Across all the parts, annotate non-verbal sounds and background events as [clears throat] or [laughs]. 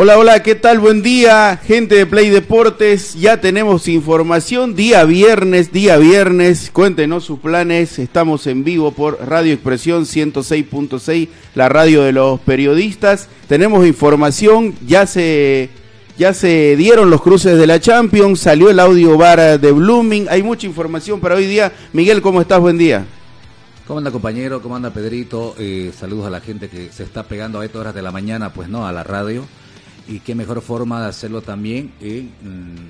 Hola, hola, ¿qué tal? Buen día, gente de Play Deportes. Ya tenemos información. Día viernes, día viernes. Cuéntenos sus planes. Estamos en vivo por Radio Expresión 106.6, la radio de los periodistas. Tenemos información. Ya se, ya se dieron los cruces de la Champions. Salió el audio bar de Blooming. Hay mucha información para hoy día. Miguel, ¿cómo estás? Buen día. ¿Cómo anda compañero? ¿Cómo anda Pedrito? Eh, saludos a la gente que se está pegando a estas horas de la mañana, pues no, a la radio y qué mejor forma de hacerlo también en,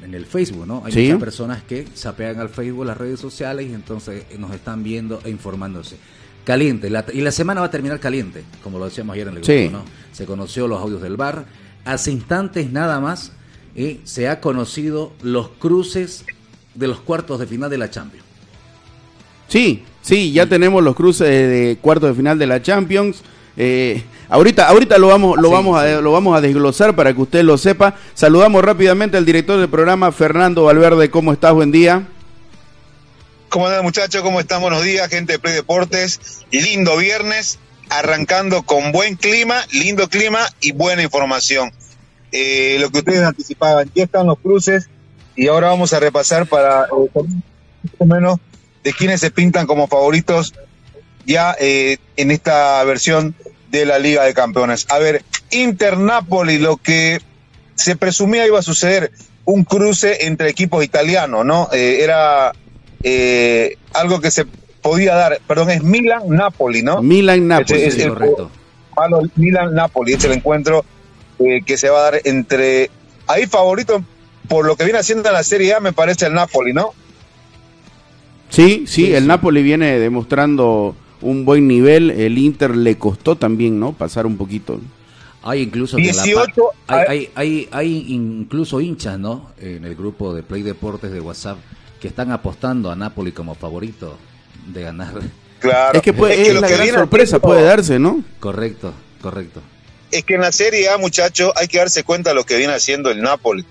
en el Facebook, ¿no? Hay muchas personas que se apegan al Facebook, las redes sociales y entonces nos están viendo e informándose. Caliente, y la semana va a terminar caliente, como lo decíamos ayer en el grupo, ¿no? Se conoció los audios del bar, hace instantes nada más eh, se ha conocido los cruces de los cuartos de final de la Champions. Sí, sí, ya tenemos los cruces de cuartos de final de la Champions. Eh, ahorita, ahorita lo vamos, lo vamos a, lo vamos a desglosar para que usted lo sepa. Saludamos rápidamente al director del programa, Fernando Valverde. ¿Cómo estás? Buen día. ¿Cómo andan muchachos? ¿Cómo están? Buenos días, gente de Play Deportes. Lindo viernes, arrancando con buen clima, lindo clima y buena información. Eh, lo que ustedes anticipaban, ya están los cruces y ahora vamos a repasar para eh, o menos de quienes se pintan como favoritos ya eh, en esta versión de la Liga de Campeones. A ver, Inter-Napoli, lo que se presumía iba a suceder, un cruce entre equipos italianos, ¿no? Eh, era eh, algo que se podía dar, perdón, es Milan-Napoli, ¿no? Milan-Napoli, es, correcto. Milan-Napoli, es el encuentro que se va a dar entre... Ahí favorito, por lo que viene haciendo en la Serie A, me parece el Napoli, ¿no? Sí, sí, el Napoli viene demostrando un buen nivel. El Inter le costó también, ¿no? Pasar un poquito. Hay incluso 18, hay, hay, hay, incluso hinchas, ¿no? En el grupo de Play Deportes de WhatsApp que están apostando a Napoli como favorito de ganar. Claro. Es que, puede, es, la gran sorpresa puede darse, ¿no? Correcto, correcto. Es que en la Serie A, muchachos, hay que darse cuenta de lo que viene haciendo el Napoli.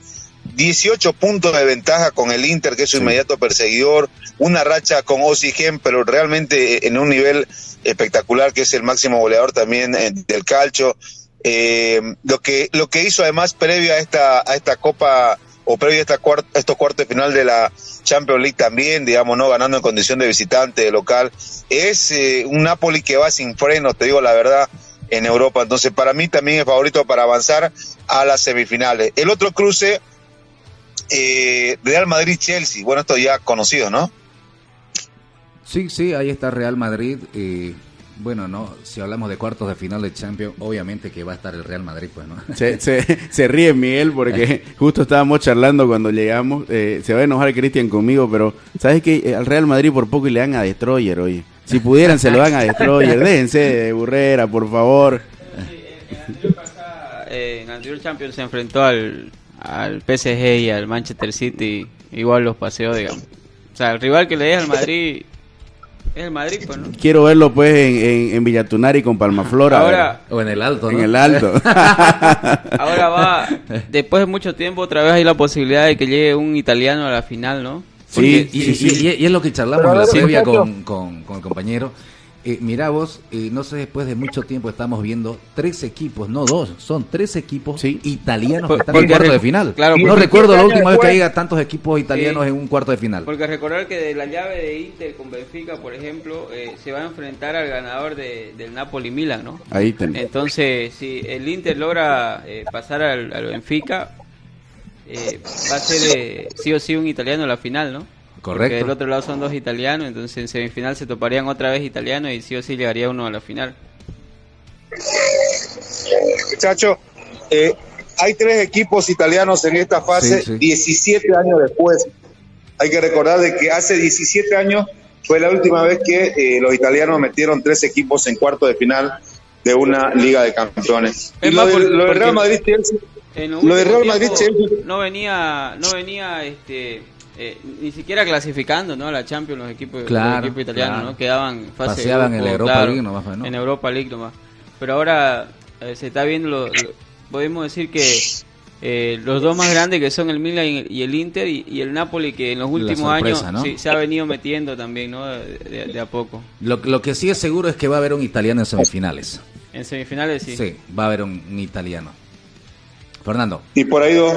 18 puntos de ventaja con el Inter, que es su inmediato perseguidor, una racha con Oxygen, pero realmente en un nivel espectacular, que es el máximo goleador también eh, del calcio. Eh, lo que lo que hizo además previo a esta a esta copa o previo a, esta estos cuartos de final de la Champions League también, digamos, no ganando en condición de visitante, de local, es eh, un Napoli que va sin freno, te digo la verdad, en Europa. Entonces, para mí también es favorito para avanzar a las semifinales. El otro cruce eh, Real Madrid-Chelsea. Bueno, esto ya conocido, ¿no? Sí, sí, ahí está Real Madrid. Eh, bueno, no, si hablamos de cuartos de final de Champions, obviamente que va a estar el Real Madrid, pues, ¿no? [laughs] Se, se, ríe Miguel porque [laughs] justo estábamos charlando cuando llegamos. Eh, se va a enojar Cristian conmigo, pero ¿sabes que Al Real Madrid por poco y le dan a Destroyer, oye. Si pudieran, se lo dan a Destroyer. Déjense de burrera, por favor. en el anterior Champions se enfrentó al al PSG y al Manchester City igual los paseos, digamos. O sea, el rival que le es al Madrid es el Madrid, pues, ¿no? Quiero verlo, pues, en, en, Villatunari con Palmaflora. Ahora, o en el Alto, En el Alto. [laughs] Ahora va, después de mucho tiempo, otra vez hay la posibilidad de que llegue un italiano a la final, ¿no? sí, y, Y, es lo que charlamos en la previa con, con, con el compañero eh, mira vos, eh, no sé, después de mucho tiempo estamos viendo tres equipos, no dos, son tres equipos italianos que están en cuarto de final. Claro, no recuerdo la última vez que haya tantos equipos italianos en un cuarto de final. Porque recordar que de la llave de Inter con Benfica, por ejemplo, eh, se va a enfrentar al ganador del Napoli-Milan, ¿no? Ahí tenés. Entonces, si el Inter logra pasar al, al Benfica, va a ser sí o sí un italiano en la final, ¿no? Correcto. del otro lado son dos italianos, entonces en semifinal se toparían otra vez italianos y sí o sí llegaría uno a la final. Muchacho, eh, hay tres equipos italianos en esta fase, 17 años después. Hay que recordar de que hace 17 años fue la última vez que eh, los italianos metieron tres equipos en cuarto de final de una Liga de Campeones. Y lo, de, por- lo de porque- Real Madrid Chelsea, Lo de Real Madrid, Chelsea. no venía, no venía, este, eh, ni siquiera clasificando, ¿no? A la Champions los equipos, Claro, los equipos italianos, claro. ¿no? Quedaban en fase Paseaban en Europa League nomás, ¿no? En Europa League nomás. Pero ahora eh, se está viendo, lo- lo- podemos decir que eh, los dos más grandes que son el Milan y el- y el Inter y, y el Napoli que en los últimos sorpresa, años ¿no? sí, se ha venido metiendo también, ¿no? De, de- de a poco. Lo, lo que sí es seguro es que va a haber un italiano en semifinales. En semifinales sí. Sí, va a haber un, un italiano. Fernando. y por ahí dos.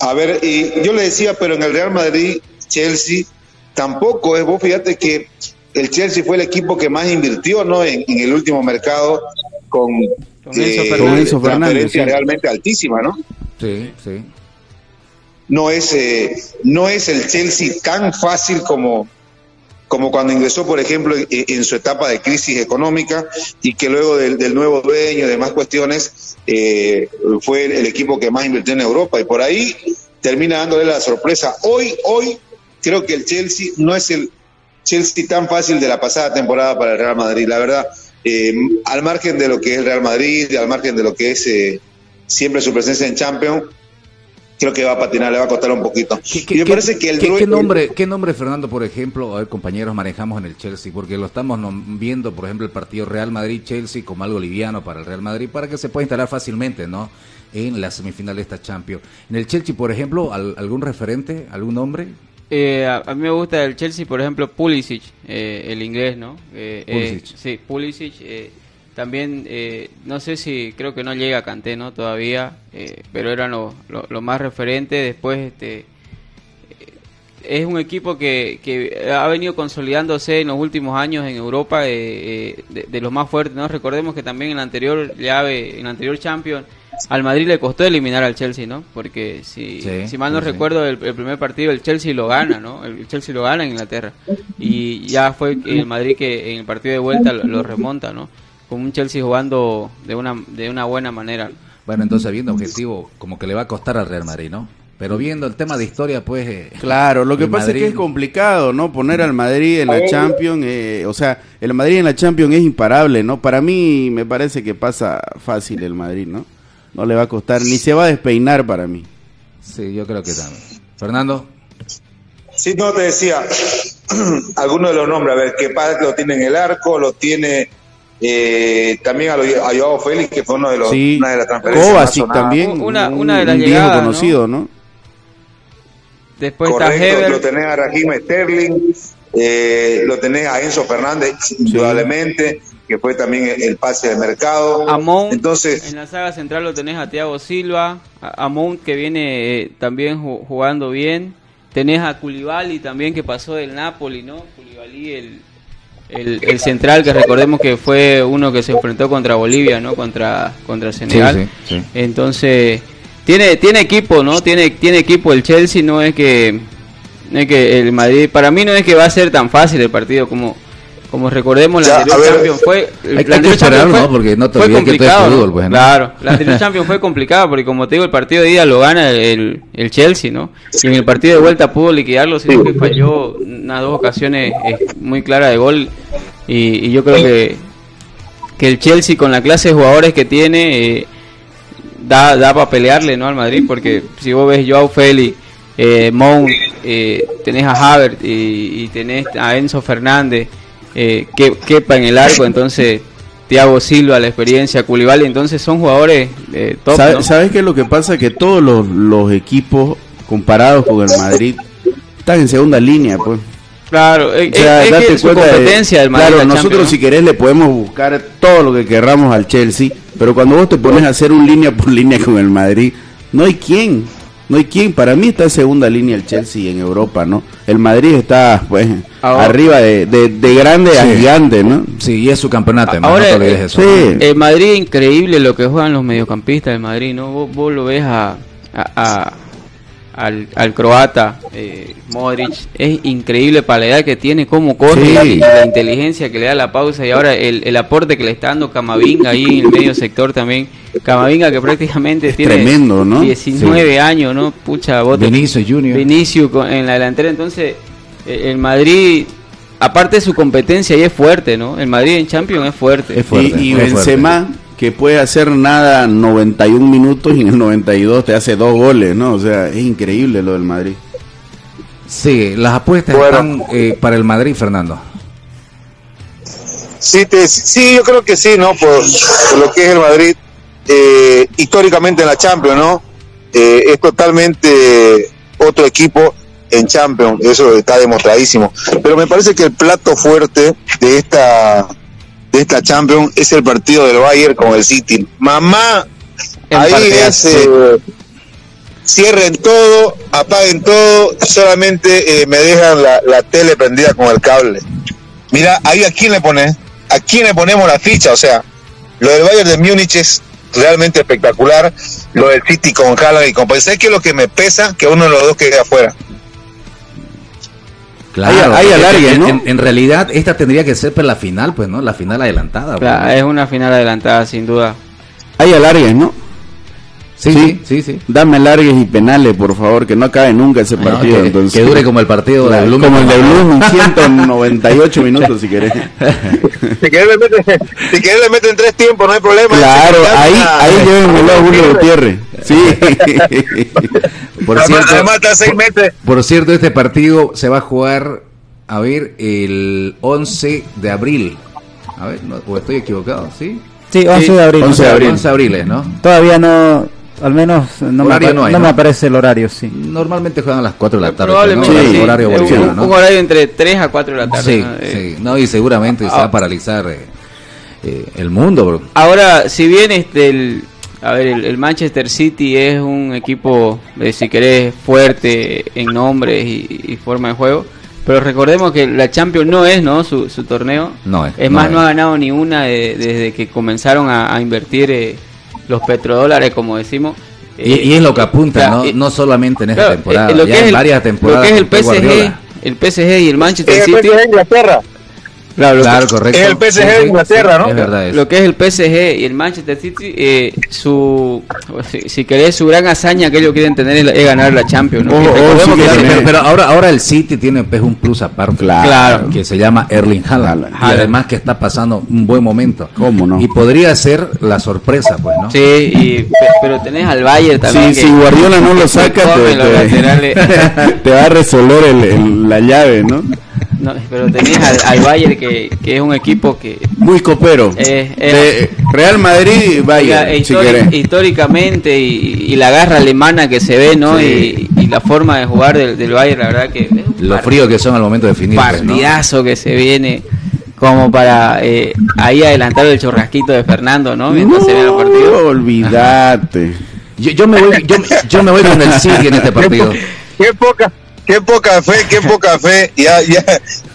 A ver, y yo le decía, pero en el Real Madrid, Chelsea, tampoco es. Vos fíjate que el Chelsea fue el equipo que más invirtió, ¿no? En, en el último mercado con, Con Fernández. Fernández, sí. realmente altísima, ¿no? Sí, sí. no es eh, no es el Chelsea tan fácil como como cuando ingresó, por ejemplo, en, su etapa de crisis económica y que luego del, del nuevo dueño y demás cuestiones eh, fue el, el equipo que más invirtió en Europa y por ahí termina dándole la sorpresa. Hoy, hoy creo que el Chelsea no es el Chelsea tan fácil de la pasada temporada para el Real Madrid, la verdad. Eh, al margen de lo que es el Real Madrid, al margen de lo que es eh, siempre su presencia en Champions, creo que va a patinar, le va a costar un poquito. ¿Qué, y me parece que el qué- nombre, ¿Qué nombre, Fernando, por ejemplo, a ver, compañeros, manejamos en el Chelsea? Porque lo estamos viendo, por ejemplo, el partido Real Madrid-Chelsea como algo liviano para el Real Madrid, para que se pueda instalar fácilmente, ¿no? En la semifinal de esta Champions. En el Chelsea, por ejemplo, ¿al- ¿algún referente, algún nombre? Eh, a, a mí me gusta el Chelsea, por ejemplo, Pulisic, eh, el inglés, ¿no? Eh, eh, Pulisic. sí, Pulisic. También, eh, no sé si, creo que no llega a Kanté, ¿no? Todavía, eh, pero eran los lo, lo más referentes. Después, este, eh, es un equipo que, que ha venido consolidándose en los últimos años en Europa eh, eh, de, de los más fuertes, ¿no? Recordemos que también en la anterior llave, en la anterior Champions, al Madrid le costó eliminar al Chelsea, ¿no? Porque si, Sí, si mal no sí. recuerdo, el, el primer partido el Chelsea lo gana, ¿no? El Chelsea lo gana en Inglaterra. Y ya fue el Madrid que en el partido de vuelta lo, lo remonta, ¿no? Con un Chelsea jugando de una, de una buena manera. Bueno, entonces viendo objetivo, como que le va a costar al Real Madrid, ¿no? Pero viendo el tema de historia, pues... eh, Claro, lo que pasa es que es complicado, ¿no? Poner al Madrid en la Champions, eh, o sea, el Madrid en la Champions es imparable, ¿no? Para mí me parece que pasa fácil el Madrid, ¿no? No le va a costar, ni se va a despeinar para mí. Sí, yo creo que también. Fernando. Sí, no te decía, [clears throat] algunos de los nombres, a ver, que lo tiene en el arco, lo tiene eh, también a, lo- a Joao Félix, que fue uno de los, Sí, una de las transferencias Kovacic también, Una- un, una de las un viejo conocido, ¿no? Después está Correcto, Heber. lo tenés a Raheem Sterling, eh, lo tenés a Enzo Fernández, indudablemente, que fue también el, el pase de mercado. A Mount, Entonces, en la saga central lo tenés a Thiago Silva, a, a Mount que viene eh, también ju- jugando bien, tenés a Koulibaly también que pasó del Napoli, ¿no? Koulibaly el, el, el central que recordemos que fue uno que se enfrentó contra Bolivia, ¿no? Contra contra Senegal. sí, sí. Entonces tiene tiene equipo, ¿no? Tiene tiene equipo el Chelsea, no es que no es que el Madrid para mí no es que va a ser tan fácil el partido como como recordemos la anterior. Champions fue Hay- la hay que anterior esperar, Champions ¿no? Porque no te fue olvides que esto es complicado, fútbol, pues, ¿no? Claro, la [laughs] anterior Champions fue complicada porque como te digo el partido de ida lo gana el, el Chelsea, ¿no? Y en el partido de vuelta pudo liquidarlo, sino que falló unas dos ocasiones eh, muy claras de gol y, y yo creo que que el Chelsea con la clase de jugadores que tiene eh, da, da para pelearle ¿no? al Madrid porque si vos ves Joao Félix, eh, Mount, eh, tenés a Havertz y, y tenés a Enzo Fernández eh, que quepa en el arco entonces Thiago Silva la experiencia Koulibaly entonces son jugadores eh, top ¿Sabe- ¿no? ¿Sabes qué es lo que pasa? Que todos los, los equipos comparados con el Madrid están en segunda línea, pues. claro es, O sea, es- date que su de- competencia del Madrid claro, nosotros Champions, si querés le podemos buscar todo lo que querramos al Chelsea, pero cuando vos te pones a hacer un línea por línea con el Madrid, no hay quien, no hay quien. Para mí está en segunda línea el Chelsea en Europa, ¿no? El Madrid está, pues, Ahora- arriba de, de, de grande a Sí. gigante, ¿no? Sí, y es su campeonato, Ahora, no te olvides eh, eso. sí. El Madrid increíble lo que juegan los mediocampistas del Madrid, ¿no? Vos, vos lo ves a, a, a, al, al croata eh, Modric. Es increíble para la edad que tiene, cómo corre Sí. y la inteligencia que le da la pausa y ahora el, el aporte que le está dando Camavinga ahí en el medio sector también. Camavinga que prácticamente tiene tremendo, ¿no? 19 años, ¿no? Pucha, bote. Vinicius Junior. Vinicius con- en la delantera, entonces eh, el Madrid, aparte de su competencia, y es fuerte, ¿no? El Madrid en Champions es fuerte. Es fuerte, y y fuerte. Que puede hacer nada 91 minutos y en el 92 te hace dos goles, ¿no? O sea, es increíble lo del Madrid. Sí, las apuestas Bueno. están eh, para el Madrid, Fernando. Sí, te- sí, yo creo que sí, ¿no? Por, por lo que es el Madrid, eh, históricamente en la Champions, ¿no? Eh, es totalmente otro equipo en Champions, eso está demostradísimo. Pero me parece que el plato fuerte de esta de esta Champions es el partido del Bayern con el City. Mamá, El ahí partidazo, es... eh, cierren todo, apaguen todo, solamente eh, me dejan la, la tele prendida con el cable. Mira, ahí a quién le pones, a quién le ponemos la ficha, o sea, lo del Bayern de Múnich es realmente espectacular, lo del City con Haaland y con ¿sabes qué es lo que me pesa? Que uno de los dos quede afuera. Claro, Hay- hay alargue, en, ¿no? en- en realidad esta tendría que ser para la final, pues, ¿no? La final adelantada. pues, Claro, ¿no? es una final adelantada, sin duda. Hay alargues, ¿no? Sí, sí. sí, sí. Dame alargues y penales, por favor, que no acabe nunca ese No, partido. que, entonces. que dure como el partido Claro, de Blooming. como el de Bloom, 198 minutos si querés. [laughs] Si querés le meten, si querés le meten tres tiempos, no hay problema. Claro, ahí, querés, ahí ah, llévenmelo a Julio Gutiérrez. Sí. [laughs] Por además, cierto, además está a seis meses. por cierto, este partido se va a jugar, a ver, el 11 de abril. A ver, no, o estoy equivocado, ¿sí? Sí, 11 de abril. 11 de abril. 11 de abril, ¿no? Todavía no, al menos no, me, no hay, no ¿no? me aparece el horario, sí. Normalmente juegan a las 4 de la tarde. Probablemente ¿no? sí. El horario Es un- horario entre 3 a 4 de la tarde. Sí, ¿no? Eh, sí. No, y seguramente se va a paralizar eh, eh, el mundo, bro. Ahora, si bien este el, a ver, el, el Manchester City es un equipo, eh, si querés, fuerte en nombres y, y forma de juego, pero recordemos que la Champions no es, ¿no? Su, su torneo. No es, Es no más, es. no ha ganado ni una de- desde que comenzaron a, a invertir eh, los petrodólares, como decimos. Y, Eh, y es lo que apunta, claro, ¿no? eh, no solamente en esta claro, temporada, eh, lo ya que es en el- varias temporadas. Lo que es el PSG, Guardiola. el PSG y el Manchester Es el City. PSG de Inglaterra. Claro, lo que- Claro, correcto. Es el PSG de Inglaterra, ¿no? Es verdad eso. Lo que es el PSG y el Manchester City, eh, su, si, si querés, su gran hazaña que ellos quieren tener es, ganar la Champions. ¿no? Sí Claro, pero, pero ahora, ahora el City tiene pues, un plus aparte. Claro. Que se llama Erling Haaland. Haaland. Y además que está pasando un buen momento. ¿Cómo no? Y podría ser la sorpresa, pues, ¿no? Sí, y, pe- pero tenés al Bayern también. Sí, que- si Guardiola no lo saca, [laughs] te, va a resolver el- el- la llave, ¿no? No, pero tenés al, al Bayern que, que es un equipo que Muy copero. Eh, eh. De Real Madrid, vaya, Oiga, si históricamente y, y la garra alemana que se ve, ¿no? Sí. Y, y la forma de jugar del, del Bayern, la verdad que Lo frío que son al momento de definir. ¿no? partidazo que se viene como para eh, ahí adelantar el chorrasquito de Fernando, ¿no? Mientras se ven los partidos. No, olvídate. Yo, yo me voy, yo, yo me voy con el City en este partido. Qué poca, qué poca fe, qué poca fe. Ya, ya,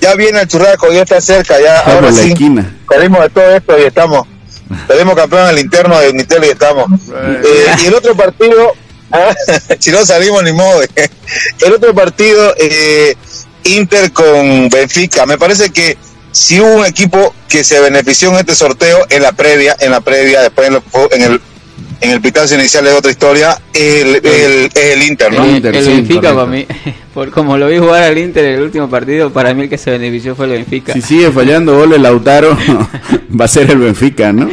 ya viene el churrasco, ya está cerca, ya ahora la sí. esquina. Salimos de todo esto y estamos. Tenemos campeón en el interno de Unitel y estamos. Eh, y el otro partido, [laughs] ah, si no salimos ni modo. El otro partido, eh, Inter con Benfica. Me parece que si hubo un equipo que se benefició en este sorteo en la previa, en la previa, después en, lo- en el en el pitazo inicial es otra historia, el, el, es el Inter, ¿no? El, el sí, Benfica correcto. para mí, por como lo vi jugar al Inter en el último partido, para mí el que se benefició fue el Benfica. Si sigue fallando goles Lautaro, [laughs] va a ser el Benfica, ¿no?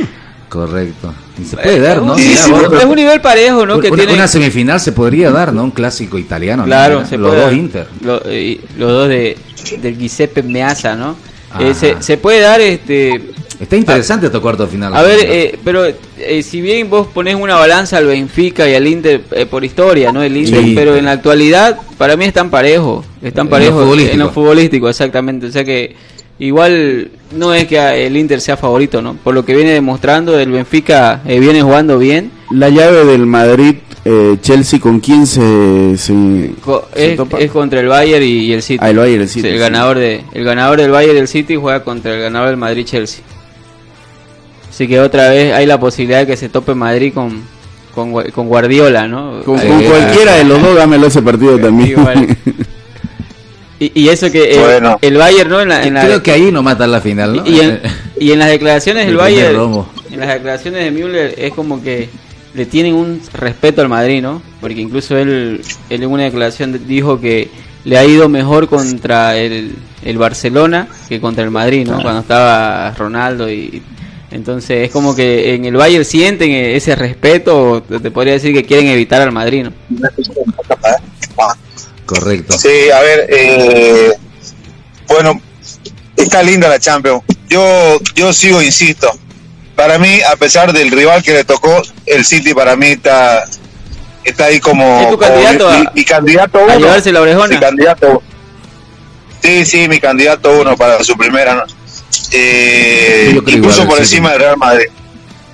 Correcto. Y se puede dar, ¿no? Sí, Mira, sí, vos- es un nivel parejo, ¿no? una, Que tiene, una semifinal se podría dar, ¿no? Un clásico italiano. ¿no? claro, Mira, se Los puede dos dar. Inter. Lo- eh, los dos de del Giuseppe Meazza, ¿no? Eh, se puede dar este Está interesante estos cuartos de final. A ver, eh, pero eh, si bien vos ponés una balanza al Benfica y al Inter eh, por historia, ¿no? El Inter, Sí. pero en la actualidad para mí están parejos, están parejos en lo futbolístico, exactamente. O sea que igual no es que el Inter sea favorito, ¿no? Por lo que viene demostrando, el Benfica eh, viene jugando bien. La llave del Madrid, eh, Chelsea, ¿con quién se, se, Co- se es, topa? es contra el Bayern y, y el City. Ah, el Bayern, el Sí, City, el sí. ganador de el ganador del Bayern y el City juega contra el ganador del Madrid Chelsea. Así que otra vez hay la posibilidad de que se tope Madrid con con, con Guardiola, ¿no? Con, Eh, con cualquiera de los dos, dámelo ese partido también. Igual. [laughs] Y, y eso que el, Bueno. el Bayern, ¿no? En la, en la- Creo que ahí no mata la final, ¿no? y, en, y en las declaraciones del Bayern, romo. en las declaraciones de Müller es como que le tienen un respeto al Madrid, ¿no? Porque incluso él, él en una declaración dijo que le ha ido mejor contra el, el Barcelona que contra el Madrid, ¿no? Cuando estaba Ronaldo y entonces es como que en el Bayern sienten ese respeto, o te podría decir que quieren evitar al Madrid, ¿no? Correcto. Sí, a ver, eh, bueno, está linda la Champions. Yo, yo sigo, insisto. Para mí, a pesar del rival que le tocó, el City para mí está, está ahí como, ¿Es tu como candidato mi, a- mi- mi candidato a uno. llevarse la orejona? Mi candidato. Sí, sí, mi candidato uno para su primera. ¿no? Eh, Sí, incluso igual, por sí. encima del Real Madrid.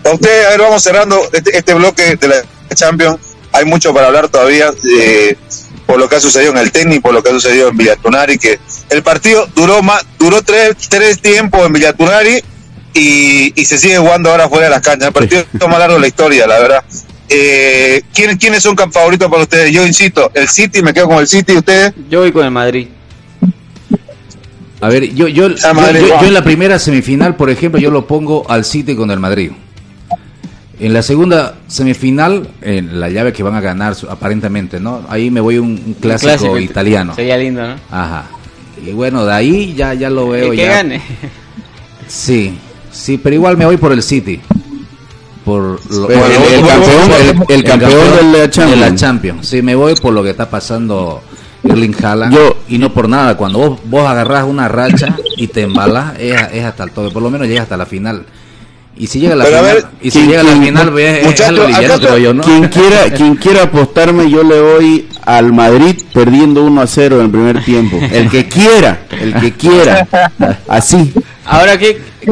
A ustedes, a ver, vamos cerrando este, este bloque de la Champions. Hay mucho para hablar todavía eh, por lo que ha sucedido en el tenis, por lo que ha sucedido en Villatunari, que el partido duró más, duró tres, tres tiempos en Villatunari y, y se sigue jugando ahora fuera de las canchas. El partido más largo de la historia, la verdad. Eh, ¿quiénes, ¿Quiénes son favoritos para ustedes? Yo insisto, el City, me quedo con el City, ¿ustedes? Yo voy con el Madrid. A ver, yo, yo, yo- yo- va. yo en la primera semifinal, por ejemplo, yo lo pongo al City con el Madrid. En la segunda semifinal, en la llave que van a ganar aparentemente, ¿no? Ahí me voy un, un clásico, Clásico, italiano. Sería lindo, ¿no? Ajá. Y bueno, de ahí ya, ya lo veo El que ya. gane. Sí, sí, pero igual me voy por el City. Por lo- el- campeón- por- el- el campeón de la Champions. de la Champions. Sí, me voy por lo que está pasando Erling Haaland. Yo- y no por nada, cuando vos, vos agarrás una racha y te embalas, es, es hasta el toque, por lo menos llega hasta la final. Y si llega a la Pero a final, ver, y si ¿quién- llega a la final, pues, es, es algo liviano, creo yo, ¿no? Quien quiera, [laughs] quien quiera apostarme, yo le doy al Madrid perdiendo 1 a 0 en el primer tiempo. El que quiera, el que quiera. [laughs] Así. Ahora,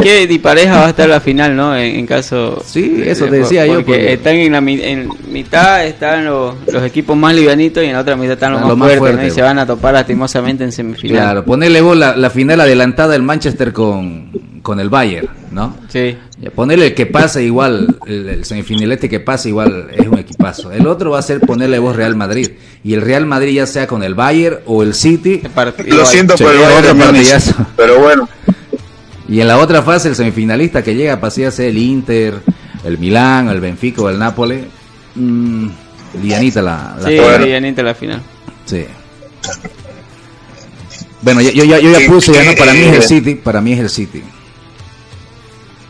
¿qué, qué dispareja va a estar la final, no? En, en caso... Sí, eso te por- decía yo, Porque porque- están en la en mitad, están los, los equipos más livianitos y en la otra mitad están los más, fuertes, Y se van a topar lastimosamente en semifinal. Claro, ponerle vos la, la final adelantada del Manchester con, con el Bayern, ¿no? Sí. Ponerle el que pase igual, el, el semifinalista que pase igual es un equipazo. El otro va a ser ponerle vos Real Madrid. Y el Real Madrid ya sea con el Bayern o el City. Lo siento por el otro partidazo. pero bueno. Y en la otra fase el semifinalista que llega para ya sea el Inter, el Milán, el Benfica o el Nápoles. Mm, lianita la, la Sí, final. livianita la final. Sí. Bueno, yo, yo, ya- yo ya puse, ya no, para mí es el eh, City, para mí es el City.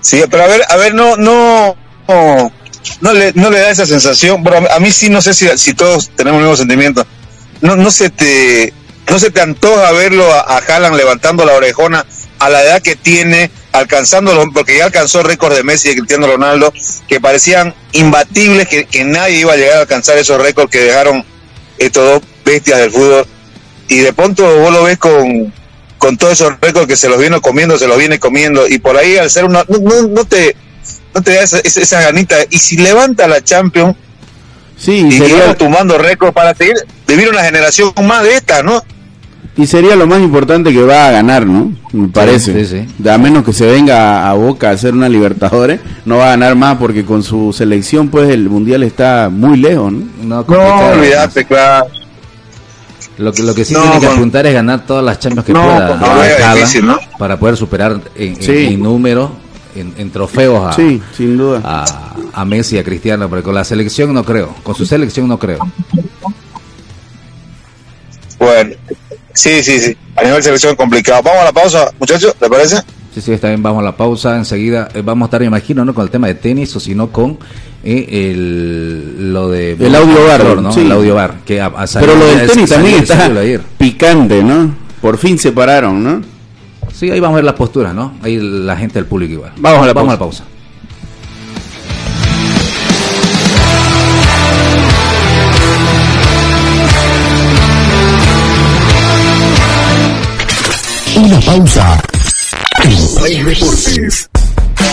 Sí, pero a ver, a ver, no, no, no, no le, no le da esa sensación. Bueno, a mí sí, no sé si, si todos tenemos el mismo sentimiento. No, no se te, no se te antoja verlo a, a Haaland levantando la orejona a la edad que tiene, alcanzándolo, porque ya alcanzó el récord de Messi y de Cristiano Ronaldo, que parecían imbatibles, que, que nadie iba a llegar a alcanzar esos récords que dejaron estos dos bestias del fútbol. Y de pronto vos lo ves con, con todos esos récords que se los viene comiendo, se los viene comiendo, y por ahí al ser una, no, no, no te, no te da esa, esa, ganita, y si levanta la Champions, Sí, y sería, tumbando récords para seguir, vivir una generación más de esta, ¿no? Y sería lo más importante que va a ganar, ¿no? Me parece. sí, a menos que se venga a, a Boca a hacer una Libertadores, no va a ganar más porque con su selección, pues el Mundial está muy lejos, ¿no? No, No, olvídate, claro. Lo que, lo que sí No, tiene que con- apuntar es ganar todas las Champions que No, pueda. con a Noruega Haaland, difícil, ¿no? Para poder superar en, en- Sí. en número, en, en trofeos a, Sí, sin duda. a, a Messi y a Cristiano, pero con la selección no creo. Con su selección no creo. Bueno, sí, sí, sí, a nivel selección complicado. Vamos a la pausa, muchachos, ¿te parece? Sí, sí, está bien, vamos a la pausa. Enseguida eh, vamos a estar, me imagino, no con el tema de tenis, o sino con eh, el, lo de... El audio bar, ¿no? sí. El audio bar. Que a- a Pero lo del tenis también está ayer. picante, ¿no? Por fin se pararon, ¿no? Sí, ahí vamos a ver las posturas, ¿no? Ahí la gente del público igual. Vamos a la vamos pausa. a la pausa. Una pausa. En Play Deportes.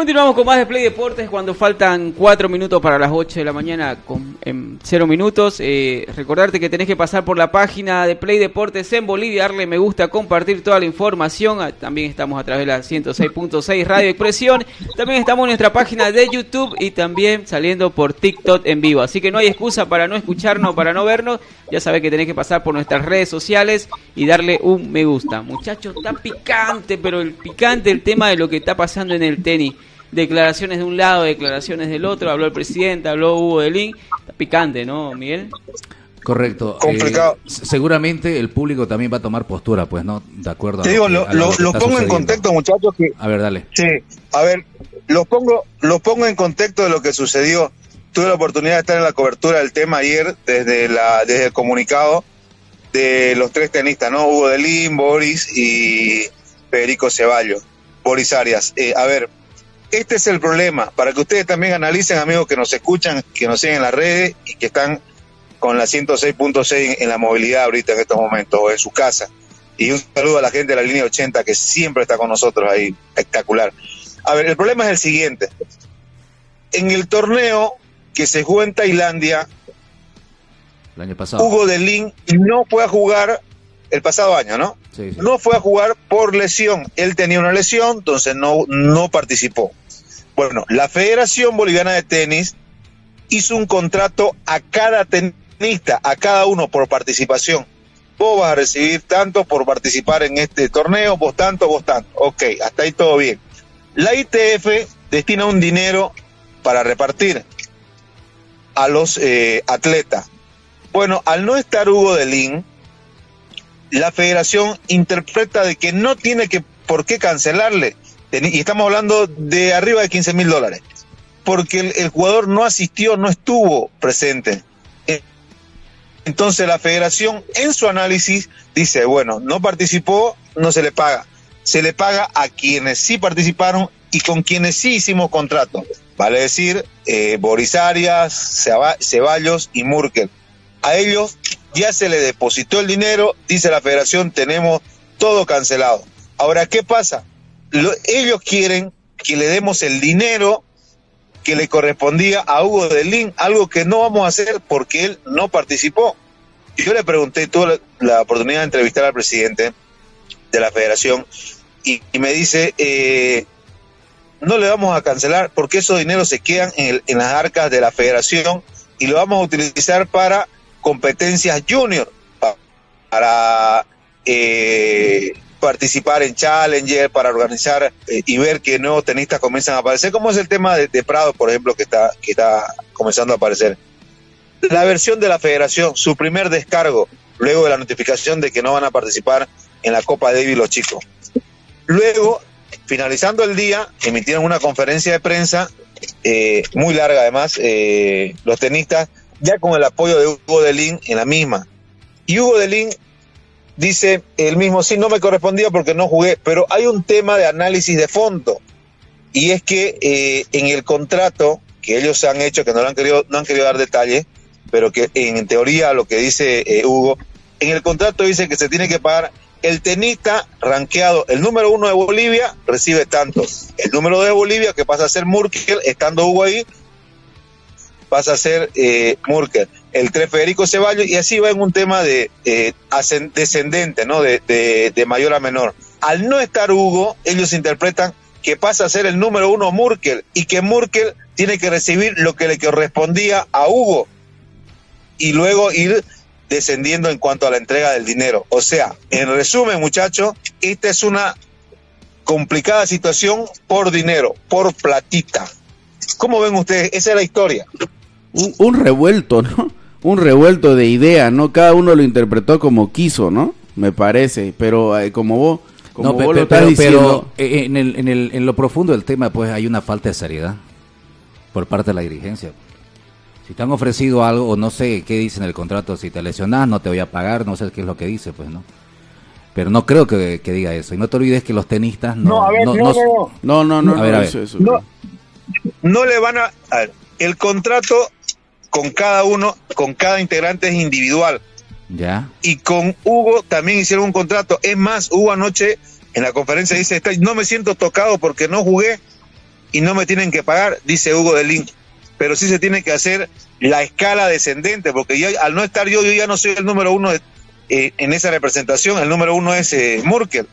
Continuamos con más de Play Deportes cuando faltan 4 minutos para las 8 de la mañana con, en 0 minutos. Eh, recordarte que tenés que pasar por la página de Play Deportes en Bolivia, darle me gusta, compartir toda la información. Ah, También estamos a través de la 106.6 Radio Expresión. También estamos en nuestra página de YouTube y también saliendo por TikTok en vivo. Así que no hay excusa para no escucharnos, para no vernos. Ya sabés que tenés que pasar por nuestras redes sociales y darle un me gusta. Muchachos, está picante, pero el picante el tema de lo que está pasando en el tenis declaraciones de un lado, declaraciones del otro, habló el presidente, habló Hugo Delín, está picante, ¿no, Miguel? Correcto. Complicado. Eh, s- seguramente el público también va a tomar postura, pues, ¿no? De acuerdo a Te digo, que- lo, a lo- que lo está pongo en contexto, muchachos, que A ver, dale. Sí, a ver, los pongo, los pongo en contexto de lo que sucedió. Tuve la oportunidad de estar en la cobertura del tema ayer desde la, desde el comunicado de los tres tenistas, ¿no? Hugo Delín, Boris y Federico Ceballos, Boris Arias. Eh, a ver, este es el problema, para que ustedes también analicen, amigos que nos escuchan, que nos siguen en las redes y que están con la 106.6 en la movilidad ahorita en estos momentos o en su casa. Y un saludo a la gente de la línea 80 que siempre está con nosotros ahí, espectacular. A ver, el problema es el siguiente. En el torneo que se jugó en Tailandia, El año pasado. Hugo Delín no fue a jugar el pasado año, ¿no? Sí, sí. No fue a jugar por lesión. Él tenía una lesión, entonces no, no participó. Bueno, la Federación Boliviana de Tenis hizo un contrato a cada tenista, a cada uno por participación. Vos vas a recibir tanto por participar en este torneo, vos tanto, vos tanto. Ok, hasta ahí todo bien. La ITF destina un dinero para repartir a los eh, atletas. Bueno, al no estar Hugo Delín, la federación interpreta de que no tiene que por qué cancelarle. Y estamos hablando de arriba de 15 mil dólares. Porque el, jugador no asistió, no estuvo presente. Eh, Entonces la federación en su análisis dice, bueno, no participó, no se le paga. Se le paga a quienes sí participaron y con quienes sí hicimos contrato. Vale decir, eh, Boris Arias, Ceba- Ceballos y Murkel. A ellos ya se le depositó el dinero, dice la federación, tenemos todo cancelado. Ahora, ¿qué pasa? Lo- ellos quieren que le demos el dinero que le correspondía a Hugo Delín, algo que no vamos a hacer porque él no participó. Yo le pregunté, tuve la, oportunidad de entrevistar al presidente de la federación y, me dice, eh, no le vamos a cancelar porque esos dineros se quedan en, el- en las arcas de la federación y lo vamos a utilizar para competencias junior, pa- para eh, participar en Challenger, para organizar eh, y ver que nuevos tenistas comienzan a aparecer, como es el tema de, Prado, por ejemplo, que está, que está comenzando a aparecer. La versión de la federación, su primer descargo, luego de la notificación de que no van a participar en la Copa Davis los chicos. Luego, finalizando el día, emitieron una conferencia de prensa, eh, muy larga además, eh, los tenistas, ya con el apoyo de Hugo Delín en la misma. Y Hugo Delín dice él mismo, sí, no me correspondía porque no jugué, pero hay un tema de análisis de fondo. Y es que eh, en el contrato que ellos han hecho, que no, han, querido, no han querido dar detalles, pero que en teoría lo que dice eh, Hugo, en el contrato dice que se tiene que pagar el tenista rankeado, el número uno de Bolivia recibe tanto, el número de Bolivia que pasa a ser Murkel, estando Hugo ahí, pasa a ser eh, Murkel, el tres Federico Ceballos, y así va en un tema de eh, descendente, ¿no? De, de- de mayor a menor. Al no estar Hugo, ellos interpretan que pasa a ser el número uno Murkel y que Murkel tiene que recibir lo que le correspondía a Hugo y luego ir descendiendo en cuanto a la entrega del dinero. O sea, en resumen, muchachos, esta es una complicada situación por dinero, por platita. ¿Cómo ven ustedes? Esa es la historia. Un, un revuelto, ¿no? [laughs] Un revuelto de ideas, ¿no? Cada uno lo interpretó como quiso, ¿no? Me parece, pero eh, como vos, como No, vos lo estás pero, diciendo, pero, eh, en, el, en, el, en lo profundo del tema, pues hay una falta de seriedad por parte de la dirigencia. Si te han ofrecido algo, o no sé qué dice en el contrato, si te lesionas, no te voy a pagar, no sé qué es lo que dice, pues, ¿no? Pero no creo que, que diga eso. Y no te olvides que los tenistas no. No, a ver, no, no, no. no, no, no, A ver, no, a ver. eso, eso. No, no le van a, el contrato con cada uno, con cada integrante es individual. Ya. Y con Hugo también hicieron un contrato. Es más, Hugo anoche en la conferencia dice, "Está- no me siento tocado porque no jugué y no me tienen que pagar, dice Hugo de Link. Pero sí se tiene que hacer la escala descendente, porque ya, al no estar yo, yo ya no soy el número uno de- eh, en esa representación. El número uno es eh, Murkel.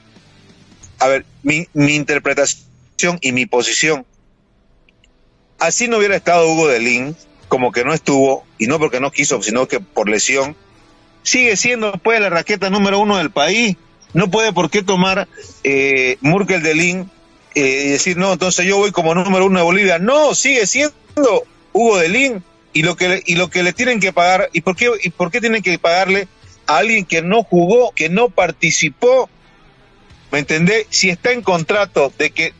A ver, mi, mi interpretación y mi posición. Así no hubiera estado Hugo de Link, como que no estuvo, y no porque no quiso, sino que por lesión, sigue siendo pues la raqueta número uno del país. No puede por qué tomar eh, Murkel de Lin eh, y decir, no, entonces yo voy como número uno de Bolivia. No, sigue siendo Hugo de Lin y lo que y lo que le tienen que pagar y por qué y por qué tienen que pagarle a alguien que no jugó, que no participó. ¿Me entendés? Si está en contrato de que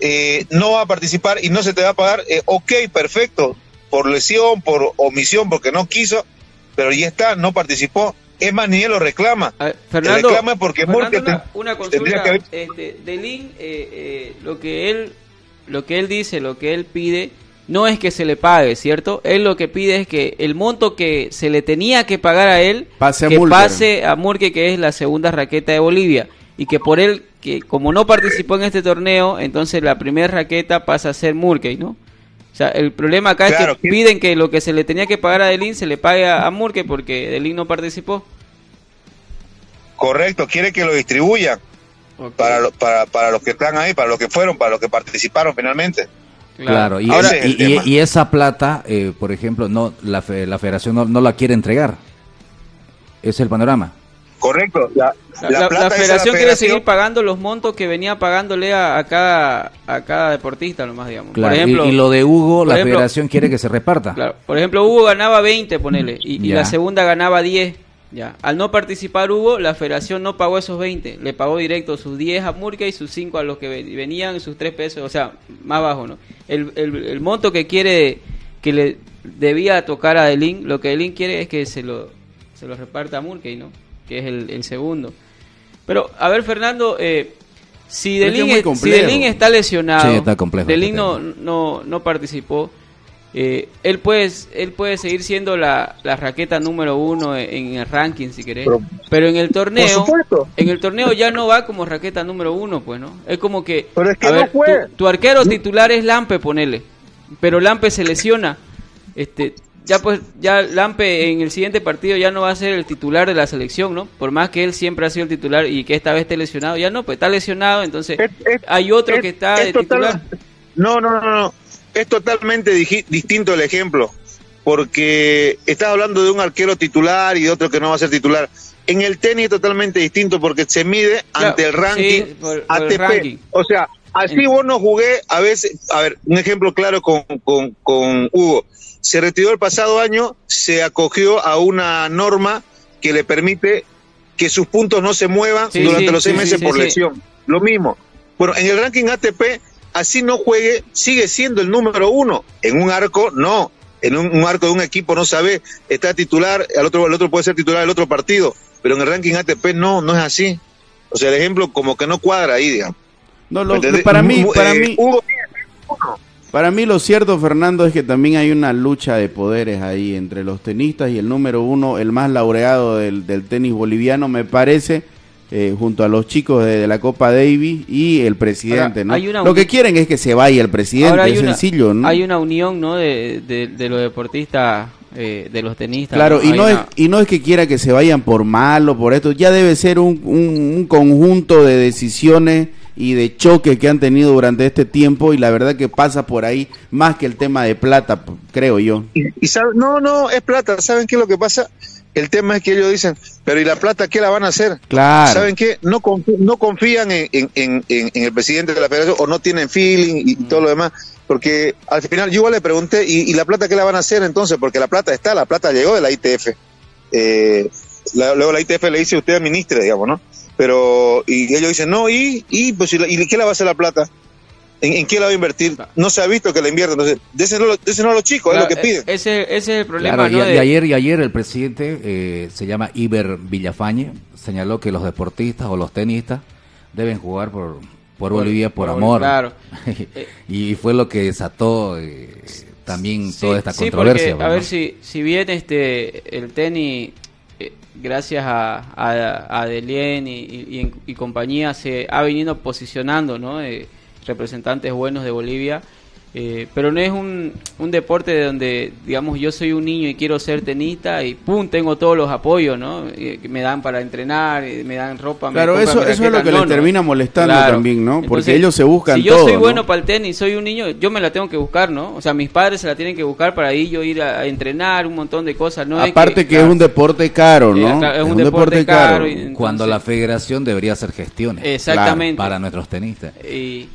eh, no va a participar y no se te va a pagar, eh, ok, perfecto, por lesión, por omisión, porque no quiso, pero ya está, no participó. Es más, ni él lo reclama. A ver, Fernando, reclama porque Fernando, una, una consulta. que haber- Este, Delin, eh, eh, lo que él, lo que él dice, lo que él pide, no es que se le pague, ¿cierto? Él lo que pide es que el monto que se le tenía que pagar a él, Pase a que Mulker. pase a Murque, que es la segunda raqueta de Bolivia, y que por él, que como no participó en este torneo, entonces la primera raqueta pasa a ser Murque, ¿no? O sea, el problema acá Claro, es que que- piden que lo que se le tenía que pagar a Delin se le pague a, a Murque porque Delin no participó. Correcto, quiere que lo distribuyan para, lo- para, para los que están ahí, para los que fueron, para los que participaron finalmente. Claro, y, Ahora- ese- Ese es y, el y- tema. y esa plata, eh, por ejemplo, no la, fe- la federación no, no la quiere entregar. Ese es el panorama. Correcto. La, La, la la- plata la esa federación quiere federación- seguir pagando los montos que venía pagándole a, a cada a cada deportista nomás digamos. Claro, por ejemplo, y, y lo de Hugo, la ejemplo- federación quiere que se reparta. [laughs] claro, por ejemplo, Hugo ganaba 20, ponele, y, la segunda ganaba 10. Ya. Al no participar Hugo, la federación no pagó esos 20, le pagó directo sus 10 a Murca y sus 5 a los que ve- venían, sus 3 pesos, o sea, más bajo, ¿no? El, el, el monto que quiere, que le debía tocar a Delin, lo que Delin quiere es que se lo, se lo reparta a Murkey, ¿no? Que es el, el segundo. Pero, a ver, Fernando, eh, si Pero es que Delin, si. Delin está lesionado, Sí, está complejo Delin este no, no, no participó, eh, él, puede, él puede seguir siendo la, la raqueta número uno en, en el ranking, si querés. Pero- Pero en el torneo, en el torneo ya no va como raqueta número uno, pues, ¿no? Es como que, Pero es que a no ver, tu arquero titular es Lampe, ponele, pero Lampe se lesiona, este, ya pues, ya Lampe en el siguiente partido ya no va a ser el titular de la selección, ¿no? Por más que él siempre ha sido el titular y que esta vez esté lesionado, ya no, pues está lesionado, entonces Es- es- hay otro es- que está es de total- titular. No, no, no, no. Es totalmente distinto el ejemplo. Porque estás hablando de un arquero titular y de otro que no va a ser titular. En el tenis es totalmente distinto porque se mide Claro, ante el ranking sí, por- por el ranking. O sea, así vos no jugué a veces. A ver, un ejemplo claro con, con, con Hugo. Se retiró el pasado año, se acogió a una norma que le permite que sus puntos no se muevan Sí, durante sí, los seis sí, meses por lesión. Lo mismo. Bueno, en el ranking ATP, así no juegue, sigue siendo el número uno. En un arco, no. En un, un arco de un equipo no sabe, está titular, el otro, el otro puede ser titular del otro partido. Pero en el ranking ATP no, no es así. O sea, el ejemplo como que no cuadra ahí, digamos. No, ¿Me lo- para mí, para eh, mí. Para mí lo cierto, Fernando, es que también hay una lucha de poderes ahí entre los tenistas y el número uno, el más laureado del, del tenis boliviano, me parece, eh, junto a los chicos de, de la Copa Davis y el presidente, Ahora, ¿no? hay una Lo que quieren es que se vaya el presidente, es una, sencillo, ¿no? Hay una unión, ¿no? De, de, de los deportistas, eh, de los tenistas. Claro, y no, es, y no es que quiera que se vayan por malo, por esto, ya debe ser un, un- un conjunto de decisiones y de choques que han tenido durante este tiempo y la verdad que pasa por ahí más que el tema de plata, creo yo. Y, y sabe- no, no, es plata. ¿Saben qué es lo que pasa? El tema es que ellos dicen, pero ¿y la plata qué la van a hacer? Claro. ¿Saben qué? No, no confían en, en- en- en- en el presidente de la federación o no tienen feeling y, todo lo demás. Porque al final yo igual le pregunté, ¿y, y la plata qué la van a hacer entonces? Porque la plata está, la plata llegó de la ITF. Eh, la- luego la ITF le dice, usted administre, digamos, ¿no? Pero, y ellos dicen, no, ¿y, y, pues, ¿y, la- y qué la va a hacer la plata? ¿En, en qué la va a invertir? No se ha visto que la invierta. Entonces, déselo, déselo a los chicos, Claro, es lo que piden. e- Ese, ese es el problema, Claro, y, ¿no? y De- ayer, y ayer el presidente eh, se llama Iber Villafañe, señaló que los deportistas o los tenistas deben jugar por, por, Bolivia por, por- amor. claro. [laughs] y fue lo que desató eh, también Sí, toda esta sí, controversia. porque, a ver si, si bien este el tenis, eh, gracias a, a, a Delien y, y- compañía, se ha venido posicionando, ¿no? Eh, representantes buenos de Bolivia. Eh, pero no es un, un deporte de donde, digamos, yo soy un niño y quiero ser tenista y pum, tengo todos los apoyos, ¿no? Eh, que me dan para entrenar, eh, me dan ropa. me Claro, compran eso, eso es lo que No, les no. termina molestando Claro. también, ¿no? Porque Entonces, ellos se buscan Si yo todo, soy ¿no? bueno para el tenis, soy un niño, yo me la tengo que buscar, ¿no? O sea, mis padres se la tienen que buscar para ahí yo ir a, a entrenar, un montón de cosas. No es Aparte que, claro, es un deporte caro, Eh, ¿no? claro, es un deporte caro y- entonces- Cuando la federación debería hacer gestiones Exactamente. para nuestros tenistas. Y,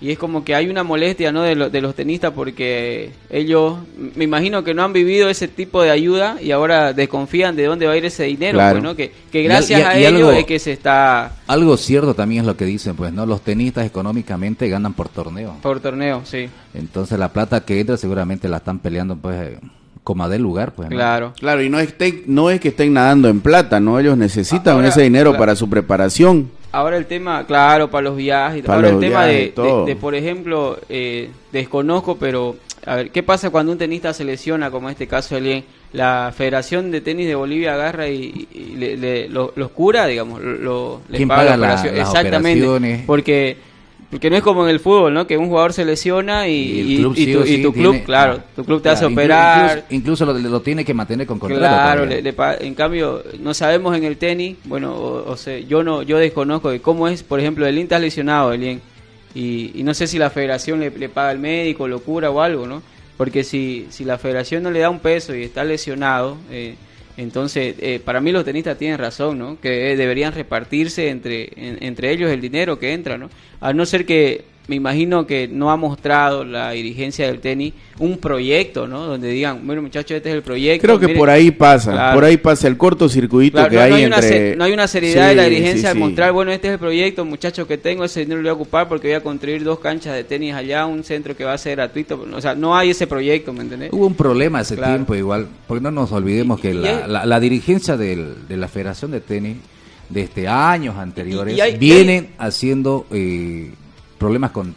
y es como que hay una molestia, ¿no? De, lo- de los tenistas porque ellos, me imagino que no han vivido ese tipo de ayuda y ahora desconfían de dónde va a ir ese dinero, Claro. pues, ¿no? Que, que gracias y a- a y ellos algo- es que se está Algo cierto también es lo que dicen, pues, ¿no? Los tenistas económicamente ganan por torneo. por torneo, sí. Entonces la plata que entra seguramente la están peleando, pues, eh, como del lugar, pues. ¿no? Claro. Claro, y no, estén, no es que estén nadando en plata, ¿no? Ellos necesitan Ahora, ese dinero claro. para su preparación. Ahora el tema, claro, para los viajes. Para Ahora el los tema de, todo. de- de, por ejemplo, eh, desconozco, pero a ver, ¿qué pasa cuando un tenista se lesiona, como en este caso Elien? La Federación de Tenis de Bolivia agarra y, y le- le- lo- los cura, digamos, lo, les ¿Quién paga, paga la las Exactamente, operaciones? porque porque no es como en el fútbol, ¿no? Que un jugador se lesiona y, Y el y- club y sí tu, sí club, claro, tu club te Claro, hace operar. Incluso, lo, lo tiene que mantener con contrato. Claro, le- le en cambio, no sabemos en el tenis, bueno, o, o sea, yo no yo desconozco de cómo es, por ejemplo, el está lesionado, Elien, y, y no sé si la federación le, le paga al médico, lo cura o algo, ¿no? Porque si, si la federación no le da un peso y está lesionado, eh, entonces, eh, para mí los tenistas tienen razón, ¿no? Que deberían repartirse entre, en- entre ellos el dinero que entra, ¿no? A no ser que, me imagino que no ha mostrado la dirigencia del tenis un proyecto, ¿no? Donde digan, bueno muchachos, este es el proyecto. Creo que miren". por ahí pasa, Claro. por ahí pasa el cortocircuito Claro, que no, hay no hay una entre... no hay una seriedad de la Sí, dirigencia sí, al sí. mostrar, bueno, este es el proyecto, muchachos, que tengo, ese dinero lo voy a ocupar porque voy a construir dos canchas de tenis allá, un centro que va a ser gratuito. O sea, no hay ese proyecto, ¿me entendés? Hubo un problema ese Claro. tiempo igual, porque no nos olvidemos que Y- la, la- la dirigencia del- de la Federación de Tenis de este años anteriores Y- y hay- vienen haciendo eh, problemas con,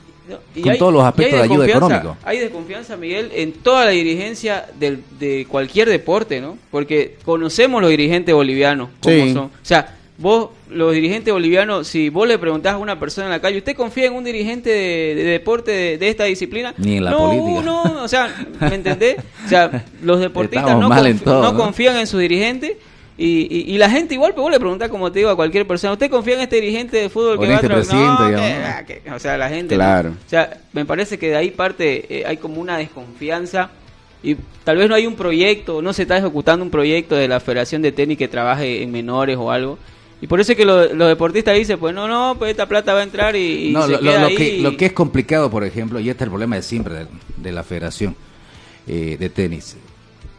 Y con hay- todos los aspectos de ayuda económica. Hay desconfianza, Miguel, en toda la dirigencia del, de cualquier deporte, ¿no? Porque conocemos los dirigentes bolivianos, cómo Sí. son. O sea, vos, los dirigentes bolivianos, si vos le preguntás a una persona en la calle, ¿usted confía en un dirigente de, de deporte de, de esta disciplina? Ni en la no, política. No, o sea, ¿me entendés? O sea, [laughs] los deportistas todo, no ¿no? confían en su dirigente. Y, y, y la gente igual, pero vos le preguntás, como te digo, a cualquier persona, ¿usted confía en este dirigente de fútbol que va este a No, o sea, la gente... ¿no? Claro. O sea, me parece que de ahí parte, eh, hay como una desconfianza y tal vez no hay un proyecto, no se está ejecutando un proyecto de la Federación de Tenis que trabaje en menores o algo. Y por eso es que lo- los deportistas dicen, pues no, no, pues esta plata va a entrar y, y No, se lo, lo- queda lo ahí que, y- lo que es complicado, por ejemplo, y este es el problema de siempre de, de la Federación eh, de Tenis,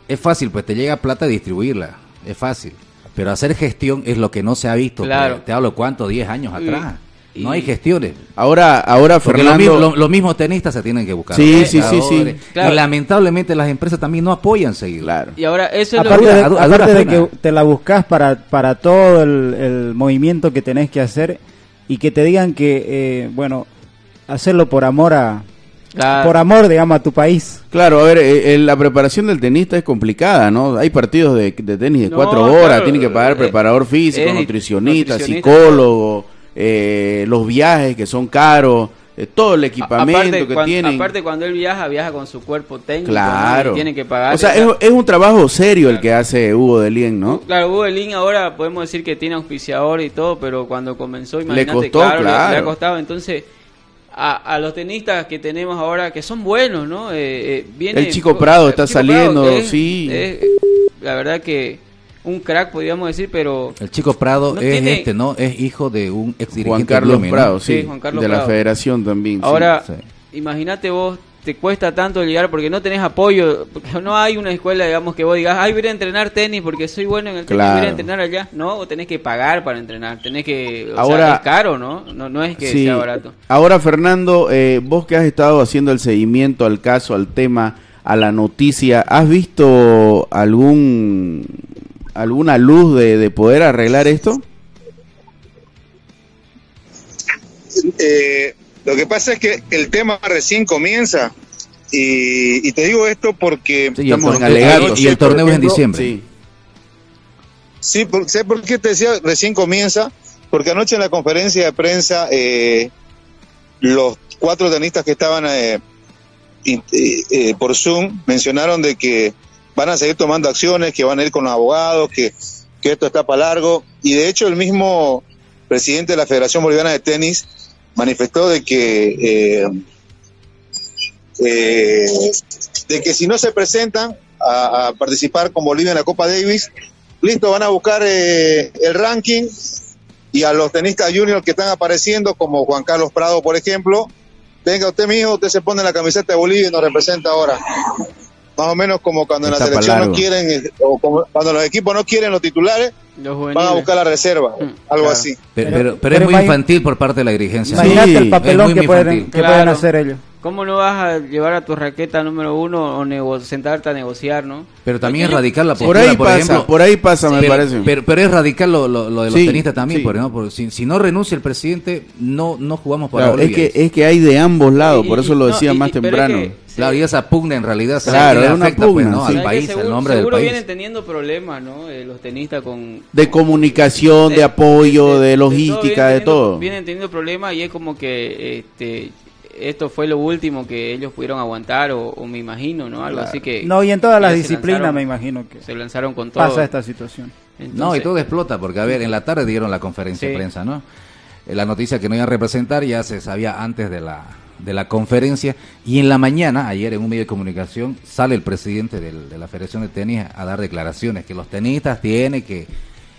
es fácil, pues te llega plata a distribuirla, es fácil, pero hacer gestión es lo que no se ha visto. Claro. pues, te hablo cuánto, 10 años atrás. y- No hay gestiones. Ahora, ahora Porque los, Fernando... mismos- lo- los mismos tenistas se tienen que buscar. Sí, sí, sí, sí. Claro. Y lamentablemente las empresas también no apoyan seguir. Claro. Y ahora eso es lo dura- de, a a aparte de que te la buscas para, para todo el, el movimiento que tenés que hacer y que te digan que, eh, bueno, hacerlo por amor a, Claro. por amor, digamos, a tu país. Claro, a ver, eh, eh, la preparación del tenista es complicada, ¿no? Hay partidos de, de tenis de No, cuatro horas, claro, tiene que pagar eh, preparador físico, nutricionista, nutricionista. psicólogo, eh, los viajes que son caros, todo el equipamiento aparte, que cuan- tienen. aparte cuando él viaja, viaja con su cuerpo técnico. Claro. Tiene que pagar. O sea, es, es un trabajo serio el que hace Hugo Delien, ¿no? Claro, Hugo Lin ahora podemos decir que tiene auspiciador y todo, pero cuando comenzó, imagínate, costó, claro, le- Le, claro. ha costado. Entonces, a, a los tenistas que tenemos ahora, que son buenos, ¿no? Eh, eh, viene- El Chico Prado está Chico saliendo, es- sí. es, la verdad que un crack, podríamos decir, pero... El chico Prado No es tiene- este, ¿no? Es hijo de un ex Juan Carlos Blumen, ¿no? Prado, sí, Sí, Juan Carlos de la Prado. federación también. Ahora, sí. imagínate vos, te cuesta tanto llegar porque no tenés apoyo, porque no hay una escuela, digamos, que vos digas, ay, voy a ir a entrenar tenis porque soy bueno en el tenis, voy a Claro. entrenar allá. No, vos tenés que pagar para entrenar, tenés que... O Ahora- sea, es caro, ¿no? No, no es que Sí. sea barato. Ahora, Fernando, eh, vos que has estado haciendo el seguimiento al caso, al tema, a la noticia, ¿has visto algún alguna luz de, de poder arreglar esto? Eh, lo que pasa es que el tema recién comienza. Y, y te digo esto porque Sí, y el Estamos en torneo- alegatos. y el torneo es en diciembre. Sí. Sí, por, sé por qué te decía recién comienza, porque anoche en la conferencia de prensa eh, los cuatro tenistas que estaban eh, eh, eh, por Zoom mencionaron de que van a seguir tomando acciones, que van a ir con los abogados, que, que esto está para largo, y de hecho el mismo presidente de la Federación Boliviana de Tenis manifestó de que eh, eh, de que si no se presentan a, a participar con Bolivia en la Copa Davis, listo, van a buscar eh, el ranking y a los tenistas juniors que están apareciendo, como Juan Carlos Prado, por ejemplo, venga usted mijo, usted se pone la camiseta de Bolivia y nos representa ahora. Más o menos como cuando en la selección no quieren, eh, o como cuando los equipos no quieren los titulares, Los van a buscar la reserva, Mm, algo claro. así. Pero, Pero- pero, es muy infantil por parte de la dirigencia. ¿no? Imagínate Sí, el papelón es que pueden, que pueden Claro. hacer ellos. ¿Cómo no vas a llevar a tu raqueta número uno o nego- sentarte a negociar, no? Pero también es radical la Por postura, ahí por pasa, ejemplo. por ahí pasa, me pero, parece. Pero, pero es radical lo, lo- lo de los Sí, tenistas también, sí. por ejemplo, porque si, si no renuncia el presidente, no, no jugamos para Claro, es Bolivia. que es que hay de ambos lados, Y- por y- eso lo no, decía y- más y- pero es temprano. que- Claro, y esa pugna en realidad Claro, le es una afecta, pues, pugna, ¿no? sí. al ¿Sabes país, qué? al Seguro- nombre del seguro país. vienen teniendo problemas, ¿no? Eh, los tenistas con... De comunicación, de, de- apoyo, de, de logística, de teniendo- todo. Vienen teniendo problemas y es como que este esto fue lo último que ellos pudieron aguantar o, o me imagino, ¿no? Algo así que... No, y en todas las se disciplinas lanzaron- me imagino que Se lanzaron con todo. pasa esta situación. No, y Entonces- todo explota, porque a ver, en la tarde dieron la conferencia Sí. de prensa, ¿no? Eh, La noticia que no iban a representar ya se sabía antes de la, de la conferencia, y en la mañana, ayer en un medio de comunicación, sale el presidente de la Federación de Tenis a dar declaraciones, que los tenistas tienen que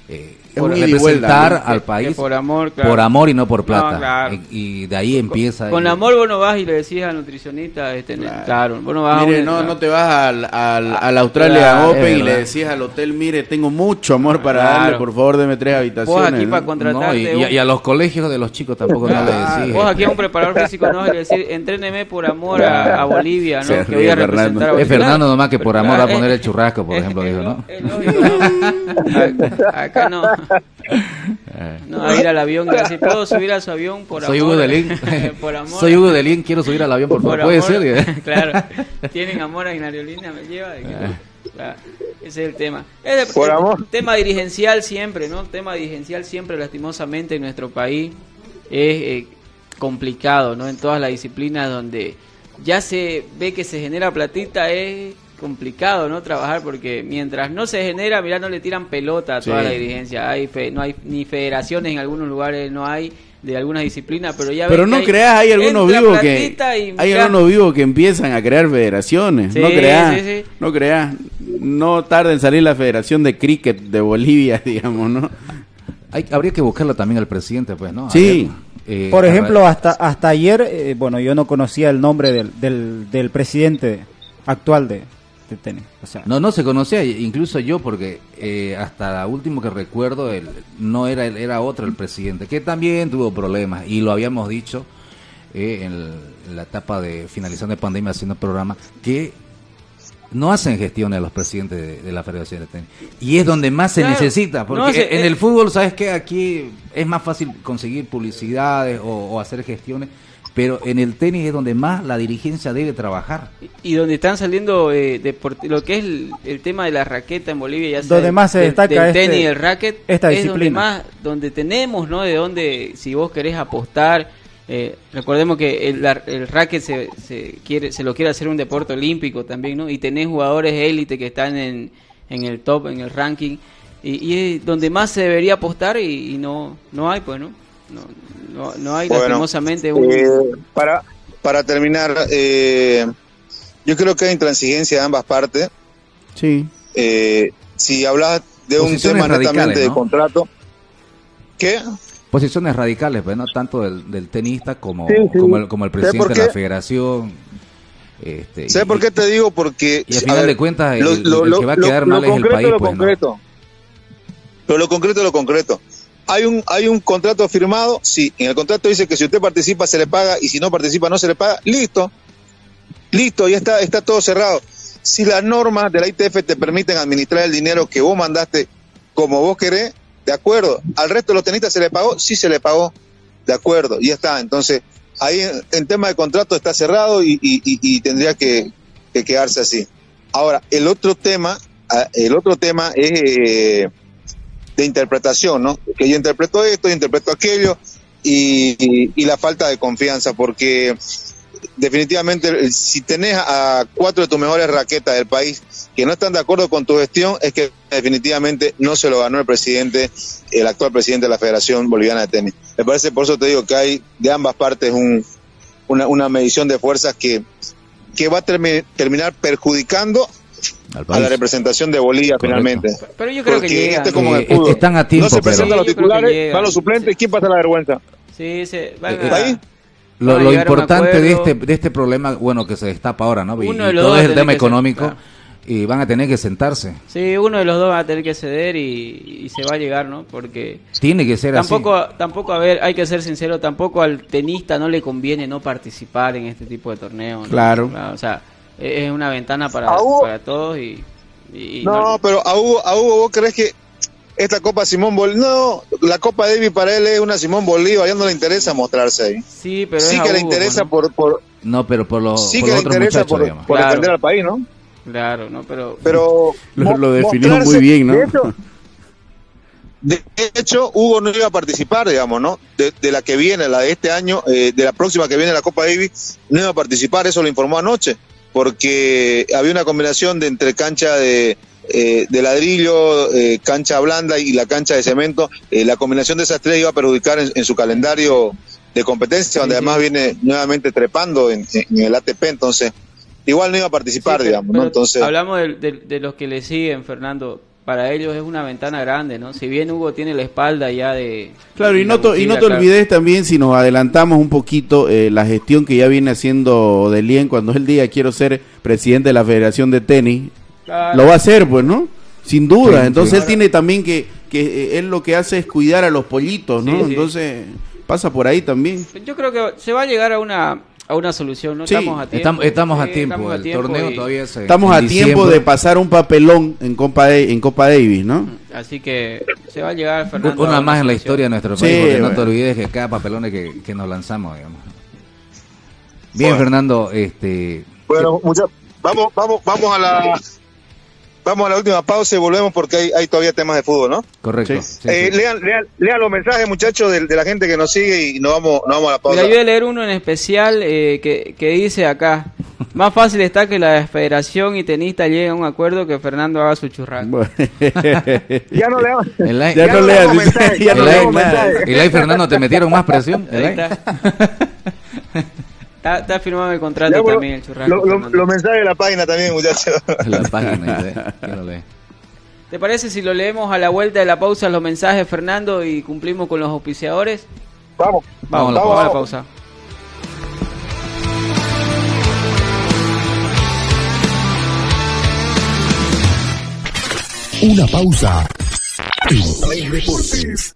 eh, Vuelta, representar ¿no? al Que- país que por amor, claro. por amor y no por No, plata. claro. y, y de ahí empieza... Con el- amor vos no vas y le decís al nutricionista, este, claro, vos no vas Mire, a no, no te vas al, al, al Australia Claro, Open y le decís al hotel, mire, tengo mucho amor para Claro. darle, por favor, deme tres habitaciones. Vos aquí ¿no? para contratarte No, y, un- y a los colegios de los chicos tampoco no le Claro. decís. Vos aquí a un preparador físico no vas a decir, entréneme por amor a, a Bolivia, ¿no? Se que ríe voy a Fernando. a Es. Fernando nomás que por amor va a Claro, poner el churrasco, por ejemplo, dijo, ¿no? ¿no? [laughs] Acá no. [laughs] No, a ir al avión decir, ¿puedo subir a su avión por Soy amor? Hugo Delín. por [laughs] amor. Soy Hugo Delín, quiero subir al avión, por favor. Puede amor. ser. ¿eh? [laughs] claro. Tienen amor a Ignariolina, me lleva. de que- Claro, Ese es el tema. Es de- Por el amor. Tema dirigencial siempre, ¿no? Tema dirigencial siempre, lastimosamente, en nuestro país es eh, complicado, ¿no? En todas las disciplinas donde ya se ve que se genera platita es complicado, ¿no? Trabajar porque mientras no se genera, mirá, no le tiran pelota a toda Sí. la dirigencia. Hay fe- no hay ni federaciones en algunos lugares, no hay de algunas disciplinas, pero ya Pero no que creas, hay algunos vivos que hay algunos vivos que empiezan a crear federaciones. Sí, no creas, sí, sí. no creas. No tarda en salir la Federación de Cricket de Bolivia, [laughs] digamos, ¿no? Hay- habría que buscarlo también al presidente, pues, ¿no? Sí. eh, Por ejemplo, hasta hasta ayer, eh, bueno, yo no conocía el nombre del, del, del presidente actual de, de tenis. O sea, No, no se conocía, incluso yo, porque eh, hasta último que recuerdo, el, no era él, era otro el presidente, que también tuvo problemas, y lo habíamos dicho eh, en, el- en la etapa de finalización de pandemia haciendo programa, que no hacen gestiones los presidentes de, de la Federación de Tenis. Y es donde más se Claro. necesita, porque No, se- en eh, el fútbol, ¿sabes qué? Aquí es más fácil conseguir publicidades o, o hacer gestiones, pero en el tenis es donde más la dirigencia debe trabajar. Y donde están saliendo eh, deport- lo que es el, el tema de la raqueta en Bolivia, ya Donde más se del- destaca del este- tenis y el racket, esta es donde disciplina. más, donde tenemos, ¿no? De donde, si vos querés apostar, eh, recordemos que el, la- el racket se, se quiere, se lo quiere hacer un deporte olímpico también, ¿no? Y tenés jugadores élite que están en, en el top, en el ranking, y, y es donde más se debería apostar y, y no, no hay, pues, ¿no? No, no, no hay Bueno, lastimosamente un... Eh, para, para terminar, eh, yo creo que hay intransigencia de ambas partes. Sí. Eh, si hablas de un Posiciones tema netamente radicales, de ¿no? contrato, ¿qué? Posiciones radicales, pues, ¿no? Tanto del, del tenista como, Sí, sí. como, el, como el ¿Sabes presidente de la federación. Este, ¿Sabes por qué te digo? Porque Y al final de cuentas, el- lo- el lo- que va a quedar lo mal es el país, lo pues, ¿no? concreto. Pero lo concreto es lo concreto. Hay un, hay un contrato firmado, sí, en el contrato dice que si usted participa se le paga y si no participa no se le paga, listo, listo, ya está, está todo cerrado. Si las normas de la ITF te permiten administrar el dinero que vos mandaste como vos querés, de acuerdo. Al resto de los tenistas se le pagó, sí se le pagó, de acuerdo, ya está. Entonces, ahí en, tema de contrato está cerrado y- y tendría que, que quedarse así. Ahora, el otro tema, ah, el otro tema es eh, de interpretación, ¿no? Que yo interpreto esto, yo interpreto aquello y, y- la falta de confianza, porque definitivamente eh, si tenés a cuatro de tus mejores raquetas del país que no están de acuerdo con tu gestión, es que definitivamente no se lo ganó el presidente, el actual presidente de la Federación Boliviana de Tenis. Me parece, por eso te digo que hay de ambas partes un, una, una medición de fuerzas que, que va a termi- terminar perjudicando a país. la representación de Bolivia Correcto. finalmente. Pero yo creo que llegan. este es como en el fútbol. están a tiempo, no se pero- los titulares, van los suplentes, ¿quién pasa la vergüenza? Sí, se van Eh, a- ahí. Lo, importante de este, de este problema, bueno, que se destapa ahora, ¿no? Y, Uno de y los todo dos es el tema ser, económico claro. y van a tener que sentarse. Sí, uno de los dos va a tener que ceder y, y se va a llegar, ¿no? Porque Tiene que ser tampoco, tampoco, a ver, hay que ser sincero, tampoco al tenista no le conviene no participar en este tipo de torneos. ¿no? Claro. O sea, es es una ventana para, A Hugo- para todos y... No, pero a Hugo, a Hugo, ¿vos crees que esta Copa Simón Bolívar, no, la Copa Davis para él es una Simón Bolívar, ya no le interesa mostrarse ahí. Sí, pero sí es a que le interesa por, por. No, pero por los, sí por que los le otros interesa por, por Claro. defender al país, ¿no? Claro, ¿no? Pero... Pero [laughs] Lo- lo definió mostrarse- muy bien, ¿no? De hecho, de hecho, Hugo no iba a participar, digamos, ¿no? De, de la que viene, la de este año, eh, de la próxima que viene la Copa Davis, no iba a participar, eso lo informó anoche, porque había una combinación de entre cancha de, eh, de ladrillo, eh, cancha blanda y la cancha de cemento. Eh, la combinación de esas tres iba a perjudicar en, en su calendario de competencia, donde Sí, además viene nuevamente trepando en, en el ATP, entonces igual no iba a participar, Sí, digamos, ¿no? Entonces, Hablamos de, de- de los que le siguen, Fernando. Para ellos es una ventana grande, ¿no? Si bien Hugo tiene la espalda ya de... Claro, y no, to- y no te claro. olvides también, si nos adelantamos un poquito, eh, la gestión que ya viene haciendo Delien cuando él diga quiero ser presidente de la Federación de Tenis, Claro. lo va a hacer, pues, ¿no? Sin duda. Sí, Entonces sí. él tiene también que, que eh, él lo que hace es cuidar a los pollitos, ¿no? Sí, sí. Entonces pasa por ahí también. Yo creo que se va a llegar a una, a una solución, ¿no? Sí, estamos a tiempo. Estamos, estamos a tiempo, estamos a el tiempo torneo y- todavía se... Estamos a tiempo de pasar un papelón en Copa, en Copa Davis, ¿no? Así que se va a llegar, Fernando. Una más en la historia de nuestro Sí, país, porque no te olvides que cada papelón es que, que nos lanzamos, digamos. Bien, Bueno. Fernando, este... Bueno, mucha- vamos, vamos, vamos a la vamos a la última pausa y volvemos porque hay, hay todavía temas de fútbol, ¿no? Correcto. Sí. sí, Eh, sí. Lean, lean, lean los mensajes, muchachos, de, de la gente que nos sigue y nos vamos, nos vamos a la pausa. Mira, yo voy a leer uno en especial eh, que, que dice acá. Más fácil está que la federación y tenista lleguen a un acuerdo que Fernando haga su churrasco. Bueno. [laughs] Ya no live- Ya no leas, ya no leas y Fernando, ¿te metieron más presión? Ahí está. [laughs] está. está firmado el contrato Ya, bueno, también el churrasco. lo- lo- Fernando. los mensajes de la página también, muchachos. [laughs] La página, ¿eh? [laughs] ¿Quién lo? ¿Te parece si lo leemos a la vuelta de la pausa los mensajes, Fernando, y cumplimos con los auspiciadores? Vamos, Vamos a la vamos a la pausa. Una pausa en Play Deportes.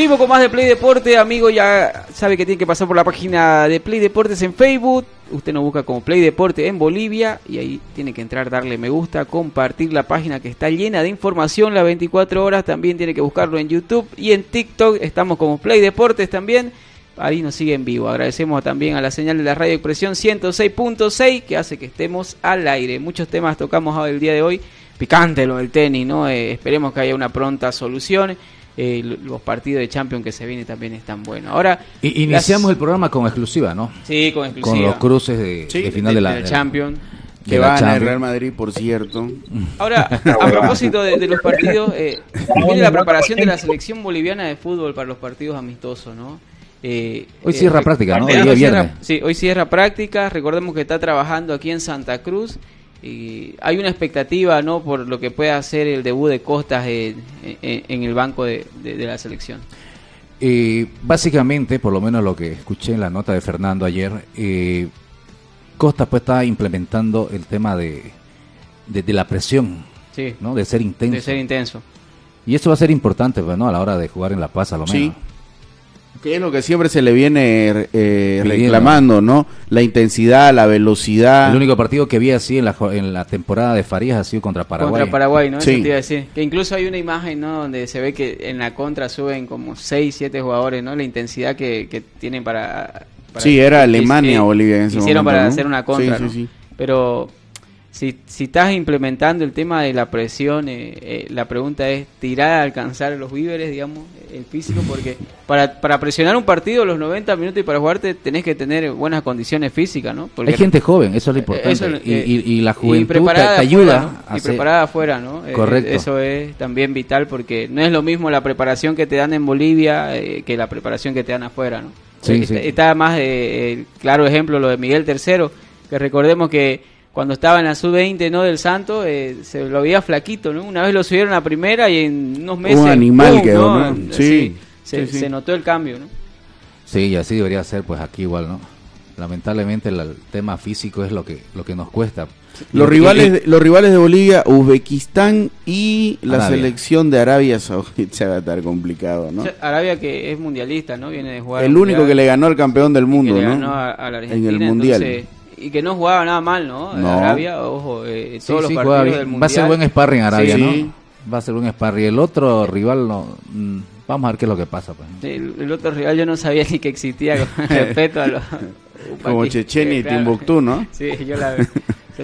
Sí, poco más de Play Deporte, amigo, ya sabe que tiene que pasar por la página de Play Deportes en Facebook. Usted nos busca como Play Deporte en Bolivia y ahí tiene que entrar, darle me gusta, compartir la página que está llena de información las 24 horas. También tiene que buscarlo en YouTube y en TikTok. Estamos como Play Deportes también. Ahí nos sigue en vivo. Agradecemos también a la señal de la radio expresión 106.6 que hace que estemos al aire. Muchos temas tocamos el día de hoy. Picante lo del tenis, ¿no? Eh, esperemos que haya una pronta solución. Eh, lo- los partidos de Champions que se vienen también están buenos. Ahora, iniciamos las- el programa con exclusiva, ¿no? Sí, con exclusiva. Con los cruces de, Sí, de final de, la, de la Champions. Que la va a. Real Madrid, por cierto. Ahora, [laughs] a propósito de, de los partidos, eh, viene la preparación de la selección boliviana de fútbol para los partidos amistosos, ¿no? Eh, Hoy eh, cierra práctica, ¿no? día hoy cierra- sí, hoy cierra práctica. Recordemos que está trabajando aquí en Santa Cruz. Y hay una expectativa, ¿no? Por lo que pueda hacer el debut de Costas en, en- en el banco de, de- de la selección. Eh, básicamente, por lo menos lo que escuché en la nota de Fernando ayer, eh, Costa pues está implementando el tema de, de, de la presión, Sí, ¿no? De ser intenso. de ser intenso. Y eso va a ser importante, pues, ¿no? A la hora de jugar en La Paz, a lo Sí. Que es lo que siempre se le viene eh, reclamando, ¿no? La intensidad, la velocidad. El único partido que vi así en la, en la temporada de Farías ha sido contra Paraguay. Contra Paraguay, ¿no? Sí. Eso te iba a decir. Que incluso hay una imagen, ¿no? Donde se ve que en la contra suben como 6, 7 jugadores, ¿no? La intensidad que, que tienen para... para- Sí, era Alemania, que Bolivia en ese Hicieron momento, para ¿no? hacer una contra, Sí, ¿no? sí, sí. Pero si, si estás implementando el tema de la presión, eh, eh, la pregunta es tirar a alcanzar los víveres, digamos, el físico, porque para, para presionar un partido los 90 minutos y para jugarte tenés que tener buenas condiciones físicas, ¿no? Porque Hay gente joven, eso es lo importante. eso, eh, y- y la juventud te, preparada te afuera, ayuda y ser- preparada afuera, ¿no? Eh, Correcto. eso es también vital porque no es lo mismo la preparación que te dan en Bolivia que la preparación que te dan afuera, ¿no? Sí, sí. Está, está más eh, el claro ejemplo lo de Miguel III, que recordemos que cuando estaba en la sub-20 ¿no? del Santo, eh, se lo veía flaquito, ¿no? Una vez lo subieron a primera y en unos meses... Un animal ¡pum! quedó, ¿no? Sí, se, sí, se notó el cambio, ¿no? Sí, y así debería ser, pues aquí igual, ¿no? Lamentablemente la- el tema físico es lo que lo que nos cuesta. Los Y- rivales, los rivales de Bolivia, Uzbekistán y la Arabia. selección de Arabia Saudita [laughs] va a estar complicado, ¿no? O sea, Arabia que es mundialista, ¿no? Viene de jugar... El único Mundial. que le ganó al campeón del mundo, que le ¿no? ganó a, a la Argentina, en el mundial. entonces, y que no jugaba nada mal, ¿no? No. Arabia, ojo, eh, Sí, todos sí, los partidos del mundial. Va a ser buen sparring Arabia, Sí, ¿no? Va a ser buen sparring. El otro rival, no, mm, vamos a ver qué es lo que pasa. Pues. El, el otro rival yo no sabía ni que existía con [laughs] respeto a los... [laughs] Como Chechenia y Timbuktu, ¿no? [laughs] Sí, yo la...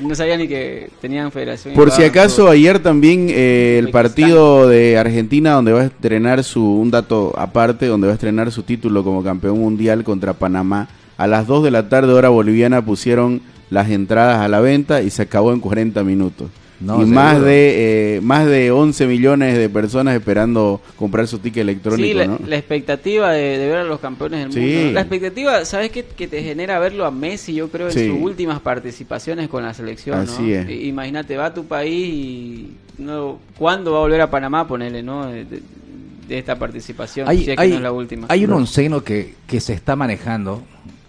no sabía ni que tenían federación. Por si acaso, ayer también eh, el partido de Argentina, donde va a estrenar su, un dato aparte, donde va a estrenar su título como campeón mundial contra Panamá. A las 2 de la tarde, hora boliviana, pusieron las entradas a la venta y se acabó en 40 minutos. No, y seguro. más de eh, más de 11 millones de personas esperando comprar su ticket electrónico, Sí, la, ¿no? la expectativa de, de ver a los campeones del Sí. mundo. La expectativa, ¿sabes qué? Que te genera verlo a Messi, yo creo, en Sí. sus últimas participaciones con la selección. ¿no? Así es. Imagínate, va a tu país y. No, ¿Cuándo va a volver a Panamá? Ponele, ¿no? De, de- de esta participación, Hay, si es que hay- no es la última. hay un onceno que, que se está manejando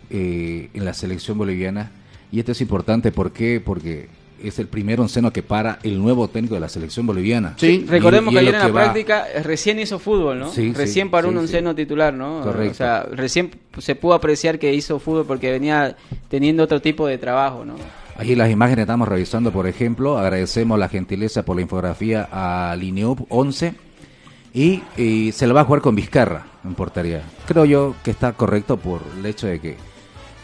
eh, en la selección boliviana Y esto es importante, ¿por qué? Porque es el primer onceno que para el nuevo técnico de la selección boliviana. Sí. Recordemos Y- que ayer en la va- práctica eh, recién hizo fútbol, ¿no? Sí, sí, recién paró sí, un onceno titular, ¿no? Correcto. O sea, recién se pudo apreciar que hizo fútbol porque venía teniendo otro tipo de trabajo, ¿no? Ahí las imágenes estamos revisando, por ejemplo, agradecemos la gentileza por la infografía a Lineup 11 y, y se lo va a jugar con Vizcarra en portería. Creo yo que está correcto por el hecho de que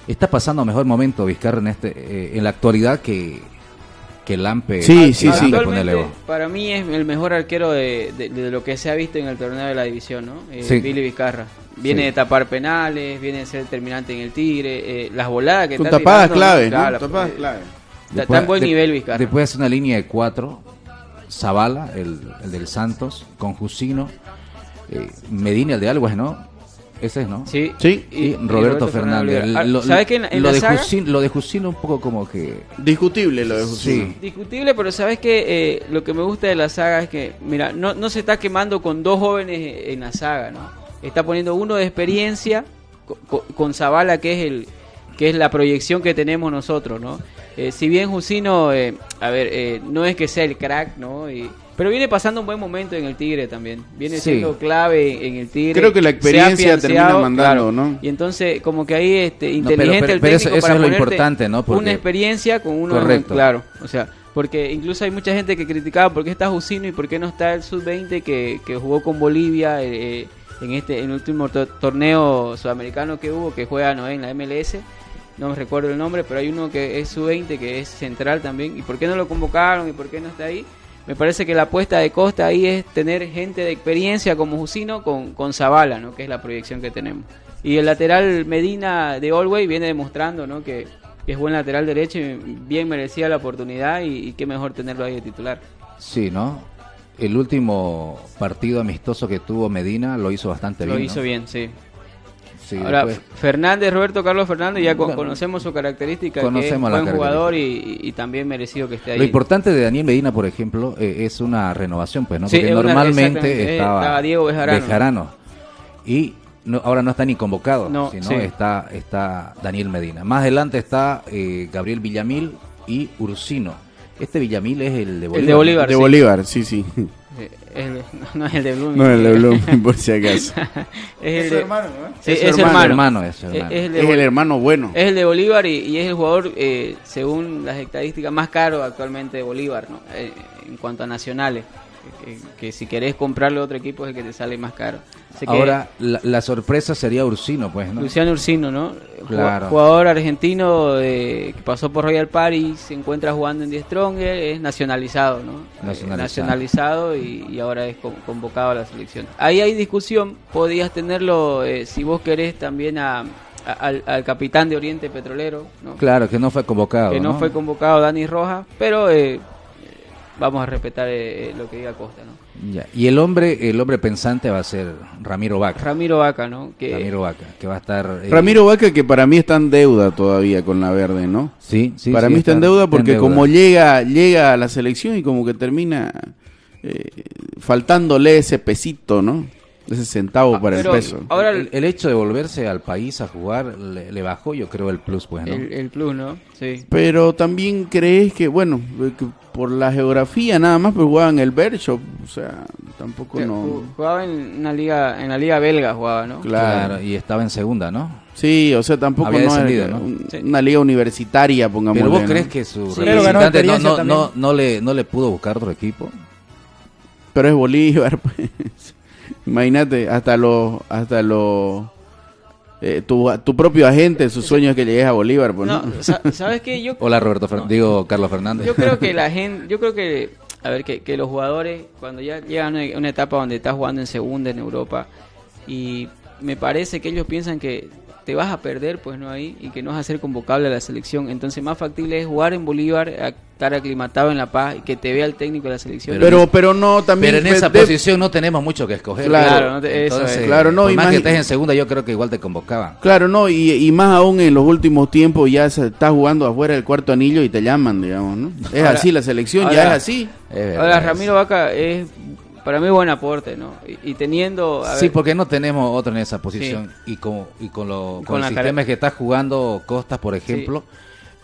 está pasando mejor momento Vizcarra en este eh, en la actualidad que que Lampe. Sí, que sí, sí. Para mí es el mejor arquero de, de- de lo que se ha visto en el torneo de la división, ¿no? Eh, Sí. Billy Vizcarra. Viene Sí. de tapar penales, viene de ser determinante en el Tigre, eh, las voladas que Con está tapadas tirando, clave, Claro, ¿no? Tapadas eh, clave. Está, está en buen de- nivel Vizcarra. Después hace una línea de cuatro. Zavala, el, el del Santos, con Jusino. eh, Medina, el de Alguas, ¿no? Ese es, ¿no? Sí. Sí. Y, Roberto, Fernández. Ah, Lo- ¿Sabes que en, en lo, la de saga? Jusino, lo de Jusino un poco como que... Discutible lo de Jusino. Sí. Discutible, pero sabes que eh, lo que me gusta de la saga es que, mira, no, no se está quemando con dos jóvenes en la saga, ¿no? Está poniendo uno de experiencia co- co- con Zavala, que es el que es la proyección que tenemos nosotros, ¿no? Eh, si bien Jusino, eh, a ver, eh, no es que sea el crack, ¿no? Y- pero viene pasando un buen momento en el Tigre también. Viene Sí. siendo clave en el Tigre. Creo que la experiencia termina mandando, claro. ¿no? Y entonces, como que ahí, este, inteligente pero- el pero eso- técnico eso para es lo importante, ¿no? Porque- Una experiencia con uno Correcto. claro. O sea, porque incluso hay mucha gente que criticaba por qué está Jusino y por qué no está el sub-20 que, que jugó con Bolivia eh, en este en el último to- torneo sudamericano que hubo, que juega ¿no? en la MLS. No me recuerdo el nombre, pero hay uno que es sub-20 que es central también. ¿Y por qué no lo convocaron y por qué no está ahí? Me parece que la apuesta de Costa ahí es tener gente de experiencia como Jusino con, con Zavala, ¿no? que es la proyección que tenemos. Y el lateral Medina de Allway viene demostrando ¿no? que, que es buen lateral derecho y bien merecía la oportunidad y, y qué mejor tenerlo ahí de titular. Sí, ¿no? El último partido amistoso que tuvo Medina lo hizo bastante Lo bien. hizo ¿no? bien, sí. Sí, Ahora, después- Fernández, Roberto Carlos Fernández, ya conocemos su característica, que es conocemos la buen jugador y, también merecido que esté ahí. Lo importante de Daniel Medina, por ejemplo, eh, es una renovación, pues, ¿no? Sí, Porque es normalmente eh, estaba, estaba Diego Bejarano. y no- ahora no está ni convocado, No, sino sí. está, está Daniel Medina. Más adelante está eh, Gabriel Villamil y Ursino. Este Villamil es el de Bolívar. El de Bolívar. De sí. Bolívar, sí, sí. Eh, el- no es el de Blooming. No el de Blooming, [laughs] por si acaso. es el de- hermano, ¿no? Sí, Es es, su hermano. hermano, es hermano. Es, es el de Es el hermano bueno. es el de Bolívar y, y es el jugador, eh, según las estadísticas, más caro actualmente de Bolívar, ¿no? Eh, en cuanto a nacionales. Que, que si querés comprarle a otro equipo es el que te sale más caro. Así que Ahora, la, la sorpresa sería Ursino, pues, ¿no? Luciano Ursino, ¿no? Claro. Jugador argentino de- que pasó por Royal Party, se encuentra jugando en Die Stronger, es nacionalizado, ¿no? Nacionalizado. Eh, nacionalizado y, y ahora es con- convocado a la selección. Ahí hay discusión, podías tenerlo, eh, si vos querés, también a, al, al capitán de Oriente Petrolero, ¿no? Claro, que no fue convocado. que no, fue convocado Dani Rojas, pero eh, eh, vamos a respetar eh, lo que diga Costa, ¿no? Ya. Y el hombre, el hombre pensante va a ser Ramiro Vaca. Ramiro Vaca, ¿no? Que, Ramiro Vaca, que va a estar... eh, Ramiro Vaca que para mí está en deuda todavía con la verde, ¿no? Sí, sí. para sí, mí está en deuda porque deuda. como llega llega a la selección y como que termina eh, faltándole ese pesito, ¿no? Ese centavo para el peso. Ahora el, el hecho de volverse al país a jugar le, le bajó, yo creo, el plus, pues, ¿no? el, el plus, ¿no? Sí. Pero también crees que, bueno, eh, que por la geografía nada más, pues jugaban el Bershop, o sea, tampoco Que no... ju- Jugaba en una liga, en la liga belga jugaba, ¿no? Claro. y estaba en segunda, ¿no? Sí, o sea, tampoco Había no es descendido, ¿no? un- Sí. una liga universitaria, pongamos. Pero vos crees que su Sí. Representante no, no, también. no, no le, no le pudo buscar otro equipo? Pero es Bolívar, [laughs] pues. Imagínate, hasta los... Hasta los eh, tu, tu propio agente, su sueño es que llegues a Bolívar, pues, ¿no? No, sa- ¿sabes qué? Yo, [laughs] Hola, Roberto, Fer- digo, Carlos Fernández. yo creo que [laughs] la gente, yo creo que, a ver, que, que los jugadores, cuando ya llegan a una, una etapa donde estás jugando en segunda en Europa, y me parece que ellos piensan que te vas a perder, pues no ahí, y que no vas a ser convocable a la selección. Entonces, más factible es jugar en Bolívar, a- estar aclimatado en La Paz, y que te vea el técnico de la selección. Pero, pero no, también... Pero en esa de- posición no tenemos mucho que escoger. Claro, no te- eso Entonces, es. Claro, no, por más que estés en segunda, yo creo que igual te convocaban. Claro, no, y, y más aún en los últimos tiempos ya se está jugando afuera del cuarto anillo y te llaman, digamos, ¿no? Es Ahora- así, la selección ya es así. Es verdad, Ahora, Ramiro Vaca es, para mí, buen aporte, ¿no? Y, y teniendo... a Sí, ver, porque no tenemos otro en esa posición. Y con, y con, lo, Con con el cara- sistema que está jugando Costas, por ejemplo,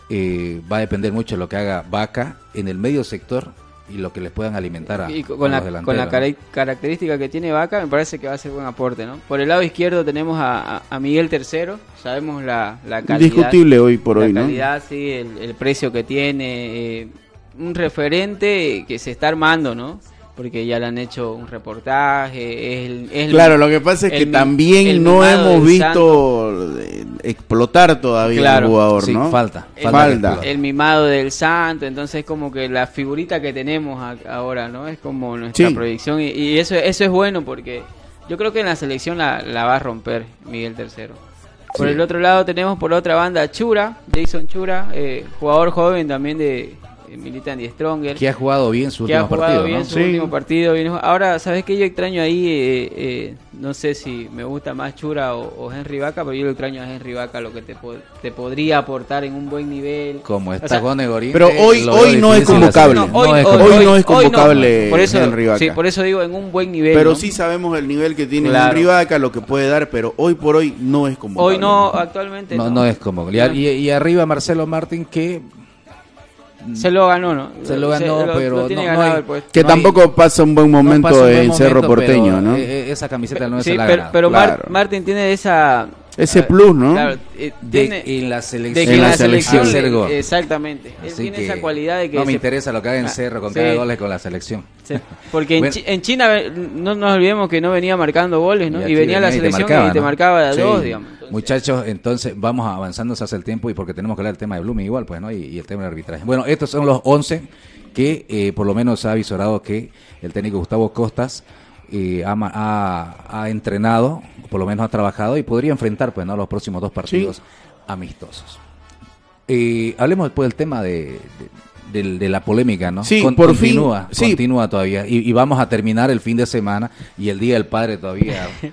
eh, va a depender mucho de lo que haga Vaca en el medio sector y lo que les puedan alimentar a, Y a con los la, con la característica que tiene Vaca, me parece que va a ser buen aporte, ¿no? Por el lado izquierdo tenemos a, a- Miguel Tercero, sabemos la, la calidad. Discutible hoy por la hoy, ¿no? calidad, sí, el, el precio que tiene, eh, un referente que se está armando, ¿no? Porque ya le han hecho un reportaje, es el- es el- Claro, lo que pasa es que el también el no hemos visto explotar todavía Claro. el jugador, Sí, ¿no? falta. El, falta el mimado del santo, entonces como que la figurita que tenemos a- ahora, ¿no? Es como nuestra Sí. proyección y, y eso, eso es bueno porque yo creo que en la selección la, la va a romper Miguel Tercero. Por Sí. el otro lado tenemos por otra banda Chura, Jason Chura, eh, jugador joven también de milita en Die Stronger. Que ha jugado bien su que ha último jugado partido, bien ¿no? su Sí. último partido. bien- Ahora, ¿sabes qué? Yo extraño ahí, eh, eh, no sé si me gusta más Chura o, o Henry Vaca, pero yo lo extraño a Henry Vaca, lo que te, po- te podría aportar en un buen nivel. Como está O sea, con Negorín. Pero hoy- hoy no es convocable. No, No hoy, es hoy- convocable. hoy- no es hoy convocable Por eso, Henry Vaca. sí, por eso digo en un buen nivel. Pero ¿no? sí sabemos el nivel que tiene Claro. Henry Vaca, lo que puede dar, pero hoy por hoy no es como Hoy no, actualmente No, no. no es. Y, y- y arriba Marcelo Martín que Se lo ganó, ¿no? Se lo ganó, pero lo tiene no- no ganado hay- el puesto. Que No hay- tampoco pasa un buen momento pasa un buen en Cerro momento, Porteño, pero, ¿no? eh, esa camiseta no Sí, se la ha pero, pero Claro. Martín tiene esa... Ese plus, ¿no? claro, eh, de, tiene- en la de selección, que en la selección. selección, exactamente él Así tiene que esa cualidad de que no me se- interesa lo que haga en Ah, Cerro con sí. cada goles con la selección. Sí, porque en. Chi- en China eh, no nos olvidemos que no venía marcando goles ¿no? Y y, venía la y te selección marcaba, y te ¿no? marcaba de a Sí. dos digamos Entonces, Muchachos, entonces vamos avanzando se hace el tiempo y porque tenemos que hablar del tema de Blooming igual, pues, ¿no? Y, y el tema del arbitraje. Bueno, estos son los 11 que eh, por lo menos ha avisorado que el técnico Gustavo Costas eh, ha, ha- ha entrenado, por lo menos ha trabajado y podría enfrentar, pues, ¿no? Los próximos dos partidos amistosos. Eh, hablemos después del tema de, de- del- de la polémica, ¿no? Sí, por fin, continúa, sí. continúa todavía. Y, y vamos a terminar el fin de semana y el Día del Padre todavía eh,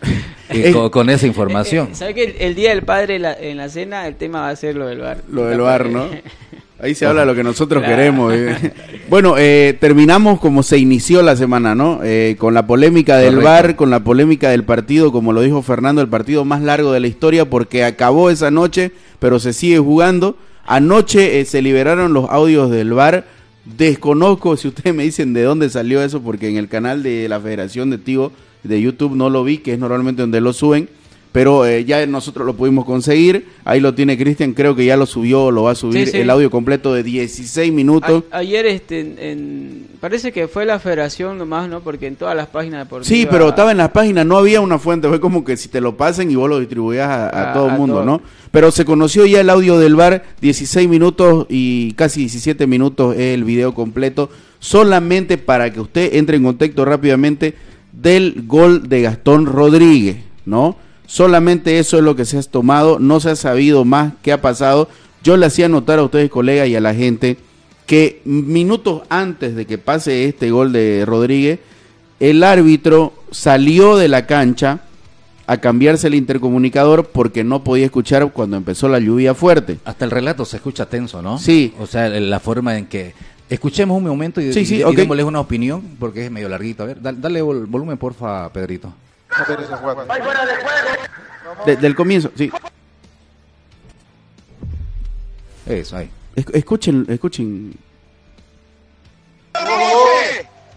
[laughs] Eh, con, con esa información. eh, ¿sabes que el, el día del padre la- en la cena el tema va a ser lo del bar Lo del bar, ¿no? [laughs] Ahí se habla lo que nosotros Claro. queremos. eh. Bueno, eh, terminamos como se inició la semana, ¿no? Eh, con la polémica del Correcto. VAR, con la polémica del partido, como lo dijo Fernando, el partido más largo de la historia porque acabó esa noche, pero se sigue jugando. Anoche eh, se liberaron los audios del VAR. Desconozco si ustedes me dicen de dónde salió eso, porque en el canal de la Federación de Tigo de YouTube no lo vi, que es normalmente donde lo suben. Pero eh, ya nosotros lo pudimos conseguir. Ahí lo tiene Cristian, creo que ya lo subió, lo va a subir Sí, sí. el audio completo de 16 minutos. A- ayer este en, en- parece que fue la federación nomás no porque en todas las páginas deportivas Sí, pero estaba en las páginas, no había una fuente, fue como que si te lo pasen y vos lo distribuías a, a A- todo el mundo, todo. ¿no? Pero se conoció ya el audio del bar, 16 minutos y casi 17 minutos es el video completo, solamente para que usted entre en contacto rápidamente del gol de Gastón Rodríguez, ¿no? Solamente eso es lo que se ha tomado, no se ha sabido más qué ha pasado. Yo le hacía notar a ustedes, colegas, y a la gente que minutos antes de que pase este gol de Rodríguez, el árbitro salió de la cancha a cambiarse el intercomunicador porque no podía escuchar cuando empezó la lluvia fuerte. Hasta el relato se escucha tenso, ¿no? Sí. O sea, la forma en que... Escuchemos un momento y, Sí, sí, y- y ok. démosles una opinión, porque es medio larguito. A ver, dale, dale vol- volumen, porfa, Pedrito. De- del comienzo, sí. Eso, ahí. Es- escuchen, escuchen.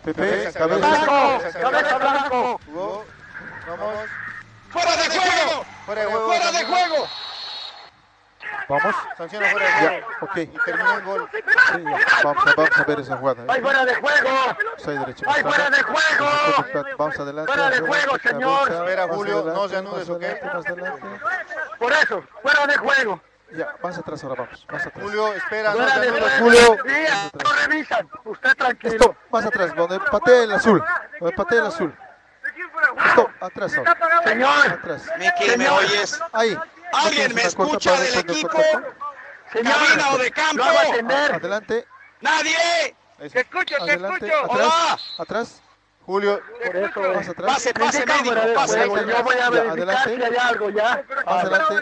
Pepe, cabeza, cabeza blanco. Vamos. ¡Fuera de juego! ¡Fuera de juego! ¡Fuera! Vamos. Sanciona fuera de juego. Ok. Y termina el gol. Sí. Vamos, a, vamos a ver esa jugada. ¡Hay fuera de juego! Soy derecho. ¡Hay fuera de juego! Vamos adelante. ¡Fuera de juego, señor! A ver, a Julio, no se anudes, ¿ok? Más adelante. Por eso, fuera de juego. Ya, más atrás ahora vamos. Más atrás. Julio, espera, no te anudes. Julio. No revisan. Usted tranquilo. Stop, más atrás, donde patea el azul. Donde patea el azul. Stop, atrás ahora. Señor. Atrás. Miki, ¿me oyes? Ahí. ¿Alguien me escucha del equipo? ¿Cabina o de campo? Adelante. ¡Nadie! Te escucho, te escucho. Atrás, Hola. atrás. Julio, más atrás. Pase, pase, médico, pase. Yo voy a verificar si hay algo ya. Adelante.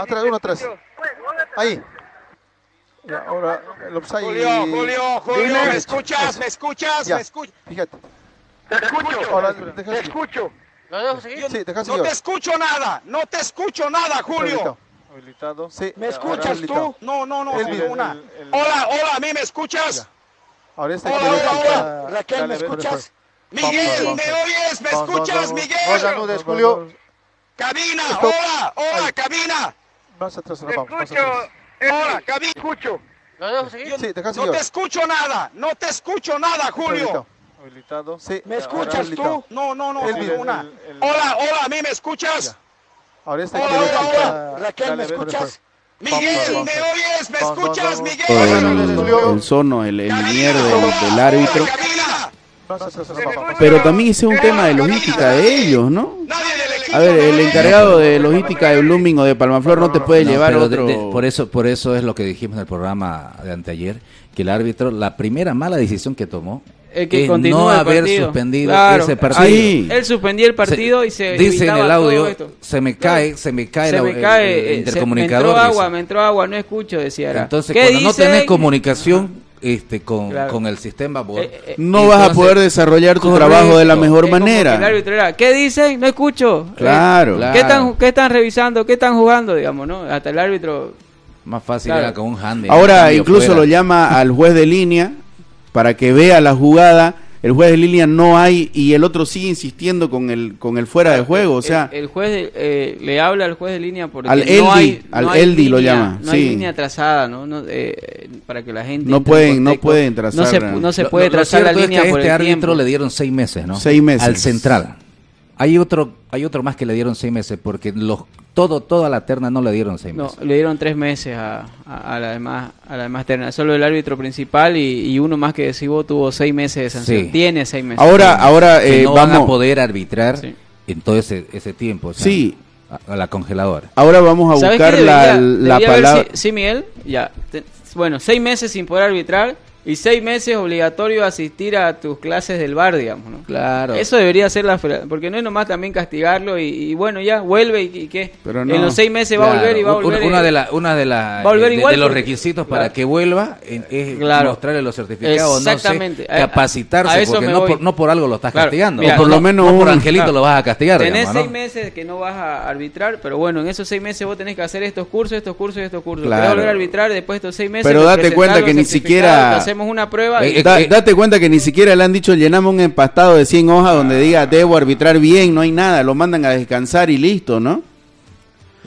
Atrás, uno atrás. Ahí. Ya, ahora el offside. Julio, Julio, Julio, Dime. ¿me escuchas? Eso. ¿Me escuchas? Ya, ¿Me escuchas? Fíjate. Te escucho. Ahora, deja seguir. escucho. Sí, deja No seguir. te escucho nada, no te escucho nada, Julio. Habilitado. Sí. ¿Me escuchas habilitado. tú? No, no, no, El sí, video, una. el- el- Hola, hola, ¿a mí me escuchas? Ahora este Hola, hola, está- hola. Raquel, ¿me escuchas? Miguel, ¿me oyes? ¿Me escuchas, Miguel? No saludes, Julio. Cabina, Stop. hola, hola, cabina. Más atrás, Te vamos, escucho. Hola, cabina. Escucho. Sí, deja No seguir. te escucho nada, no te escucho nada, Julio. Habilitado. Sí. ¿Me escuchas habilitado. tú? No, no, no, El sí, video, una. el- el- Hola, hola, ¿a mí me escuchas? Ahora este Hola, hola, está- hola. Raquel, ¿me escuchas? Miguel, ¿me oyes? ¿Me escuchas. Miguel? el, sono, el, el del, del árbitro. Pero también ese es un tema de logística de ellos, ¿no? A ver, el encargado de logística de Blooming o de Palmaflor no te puede No, llevar de- otro... de- por eso por eso es lo que dijimos en el programa de anteayer que el árbitro la primera mala decisión que tomó El que es continúa no el haber suspendido Claro, ese partido. ahí Él suspendía el partido y se dice en el audio se me cae se me cae, se la- me el- cae, el eh, se- me entró dice. agua, me entró agua, no escucho, decía. era. entonces ¿Qué cuando no tenés comunicación este con, Claro. con el sistema board, Eh, No vas a poder desarrollar tu Correcto. trabajo de la mejor El manera. árbitro era, ¿qué dicen? No escucho. Claro. Eh, Claro. ¿Qué están, ¿Qué están revisando? ¿Qué están jugando? Digamos, ¿no? Hasta el árbitro. más fácil Claro. era con un hand Ahora incluso lo llama al juez de línea para que vea la jugada. El juez de línea no hay y el otro sigue insistiendo con el con el fuera de juego. O sea, el, el juez de- eh, le habla al juez de línea porque Al no Eldi, hay, al no hay Eldi lo línea, llama, No hay línea trazada, ¿no? No, eh, para que la gente. No pueden- en no pueden trazar, No se, ¿no? se puede lo- lo trazar la cierto es línea que a por este el árbitro tiempo. le dieron seis meses, ¿no? Seis meses. Al central. Hay otro, hay otro más que le dieron seis meses, porque los, todo, toda la terna no le dieron seis No, meses. le dieron tres meses a, a, a la demás a la demás terna. Solo el árbitro principal y, y uno más que decimos tuvo seis meses de sanción. Sí. Tiene seis meses. ahora ahora que eh, no van a vamos poder arbitrar Sí. en todo ese, ese tiempo. o sea, Sí. A, a la congeladora. ahora vamos a ¿Sabes buscar la, la palabra. si- sí, Miguel, ya. Te- bueno, seis meses sin poder arbitrar y seis meses obligatorio asistir a tus clases del bar, digamos, ¿no? Claro. Eso debería ser la porque no es nomás también castigarlo y, y bueno, ya vuelve y, y qué. Pero no. En los seis meses va a volver y va a volver. Una eh, de, la, una de, la, va a volver de- igual de los porque- requisitos para claro. que vuelva eh, es Claro. mostrarle los certificados, Exactamente. no sé, A- capacitarse, a eso porque no por, no por algo lo estás Claro, castigando. mira, o por no- lo menos no por un- Angelito claro. lo vas a castigar. Tenés digamos, ¿no? seis meses que no vas a arbitrar, pero bueno, en esos seis meses vos tenés que hacer estos cursos, estos cursos y estos cursos. Claro. Querés volver a arbitrar después de estos seis meses. Pero te date cuenta que ni siquiera- hacemos una prueba. y- Eh, Da- eh, date cuenta que ni siquiera le han dicho llenamos un empastado de 100 hojas donde diga debo arbitrar bien, no hay nada, lo mandan a descansar y listo, ¿no?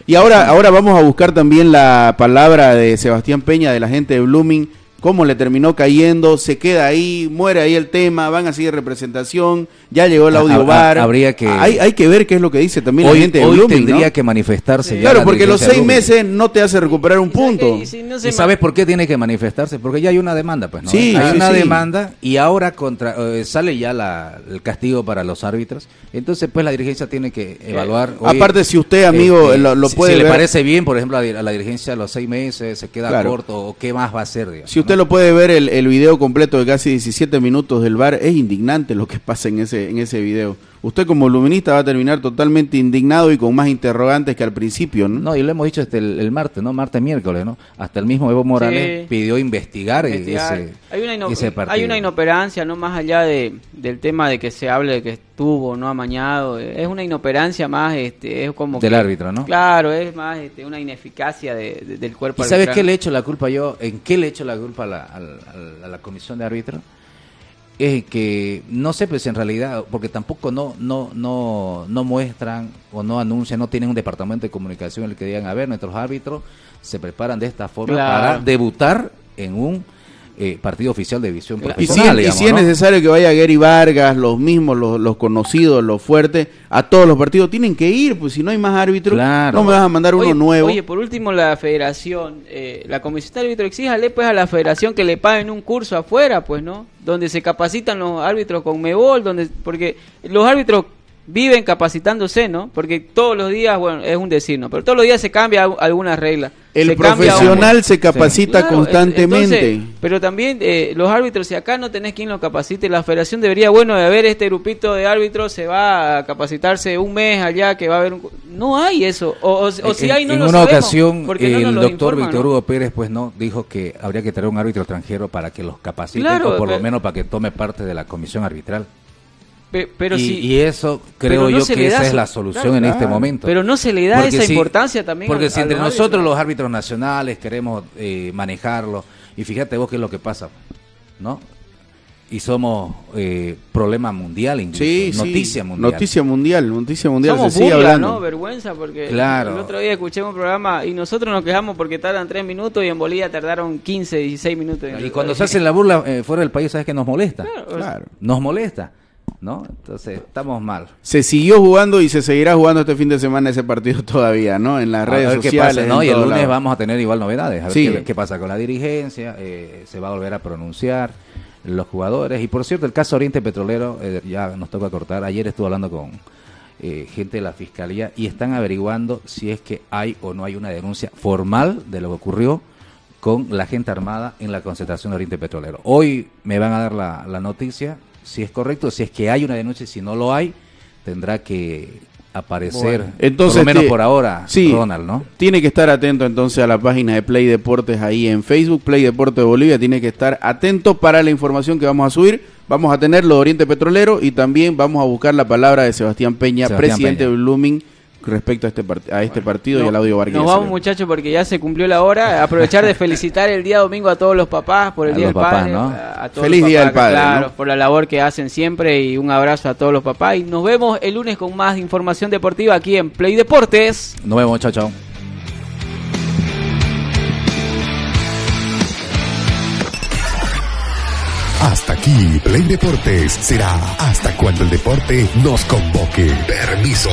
Y ahora, ahora vamos a buscar también la palabra de Sebastián Peña, de la gente de Blooming, cómo le terminó cayendo, se queda ahí, muere ahí el tema, van a seguir representación, ya llegó el Ha- audio ha- bar. habría que- Hay, hay que ver qué es lo que dice también hoy la gente de hoy Blooming, tendría ¿no? que manifestarse ya Claro, la porque los de seis Blooming. meses no te hace recuperar un ¿Y sabes punto. Y si no se ¿Y sabes por qué tiene que manifestarse? Porque ya hay una demanda, pues, ¿no? Sí, hay sí, una sí. demanda y ahora contra eh, sale ya la- el castigo para los árbitros. Entonces, pues, la dirigencia tiene que evaluar. oye, Aparte, si usted, amigo, este, lo, lo si- puede si le ver, parece bien, por ejemplo, a, la dirigencia los seis meses se queda Claro. corto o qué más va a hacer, digamos, Si usted ¿no? lo puede ver el, el video completo de casi 17 minutos del bar, es indignante lo que pasa en ese, en ese video. Usted como luminista va a terminar totalmente indignado y con más interrogantes que al principio, ¿no? No, y lo hemos dicho este, el, el martes, ¿no? Martes, miércoles, ¿no? Hasta el mismo Evo Morales Sí. pidió investigar, investigar. ese, hay, una ese partido. hay una inoperancia, no más allá de, del tema de que se hable de que estuvo no amañado. Es una inoperancia más, este, es como. Del que- árbitro, ¿no? Claro, es más este, una ineficacia de- de- del cuerpo ¿Y sabes qué le he hecho la culpa yo? ¿En qué le he hecho la culpa a la, al- al- a la comisión de árbitros? Es que no sé, pues en realidad, porque tampoco no, no, no, no muestran o no anuncian, no tienen un departamento de comunicación en el que digan, a ver, nuestros árbitros se preparan de esta forma Claro. para debutar en un eh, partido oficial de división Claro. Y si, profesional. y si es necesario que vaya Gary Vargas, los mismos, los, los conocidos, los fuertes, a todos los partidos, tienen que ir, pues si no hay más árbitros, Claro. no me vas a mandar uno Oye, nuevo. Oye, por último, la federación, eh, la comisión de árbitro, exíjale pues a la federación que le paguen un curso afuera, pues, ¿no? Donde se capacitan los árbitros con Mebol, donde, porque los árbitros viven capacitándose, ¿no? Porque todos los días, bueno, es un decir, ¿no? Pero todos los días se cambia al- alguna regla. el se profesional un- se capacita Claro, constantemente. entonces, pero también eh, los árbitros, si acá no tenés quien lo capacite, la federación debería, bueno, de haber este grupito de árbitros, se va a capacitarse un mes allá, que va a haber un... No hay eso. O, o- o si en, hay, no en lo una sabemos, ocasión porque no nos el doctor Víctor ¿no? Hugo Pérez pues no dijo que habría que traer un árbitro extranjero para que los capacite Claro, o por lo menos para que tome parte de la comisión arbitral Pe- pero y, si- y eso pero creo no yo que esa es la solución claro, en este momento. Pero no se le da Porque esa si- importancia también Porque a- si a entre los nosotros árbitros. los árbitros nacionales queremos eh, manejarlo, y fíjate vos qué es lo que pasa, ¿no? Y somos eh, problema mundial incluso, Sí, sí. noticia mundial. Noticia mundial, noticia mundial. Somos se sigue burla, hablando. ¿no? Vergüenza, porque Claro. el otro día escuché un programa y nosotros nos quejamos porque tardan 3 minutos y en Bolivia tardaron 15, 16 minutos. Y cuando [laughs] se hace la burla eh, fuera del país, ¿sabes que nos molesta? Claro. Nos molesta, ¿no? Entonces, estamos mal. Se siguió jugando y se seguirá jugando este fin de semana ese partido [laughs] todavía, ¿no? En las A redes ver qué sociales. pasa, ¿no? en Y el lunes vamos a tener igual novedades. A ver Sí. qué, qué pasa con la dirigencia. eh, se va a volver a pronunciar los jugadores. Y por cierto, el caso Oriente Petrolero, eh, ya nos toca cortar. Ayer estuve hablando con eh, gente de la fiscalía y están averiguando si es que hay o no hay una denuncia formal de lo que ocurrió con la gente armada en la concentración de Oriente Petrolero. Hoy me van a dar la, la noticia si es correcto, si es que hay una denuncia, si no lo hay, tendrá que aparecer, Bueno, entonces por lo menos te- por ahora, sí, Ronald, ¿no? Tiene que estar atento entonces a la página de Play Deportes ahí en Facebook, Play Deportes de Bolivia. Tiene que estar atento para la información que vamos a subir. Vamos a tener lo de Oriente Petrolero y también vamos a buscar la palabra de Sebastián Peña, Sebastián presidente Peña. de Blooming, respecto a este, part- a este partido y al audio Vargas. Nos vamos muchachos porque ya se cumplió la hora. Aprovechar de felicitar el día domingo a todos los papás por el A Día los del papás, Padre. ¿no? A, a todos Feliz los Día papás, del Padre, Claro, ¿no? por la labor que hacen siempre y un abrazo a todos los papás. Y nos vemos el lunes con más información deportiva aquí en Play Deportes. Nos vemos, chao, chao. Hasta aquí, Play Deportes será hasta cuando el deporte nos convoque. Permiso.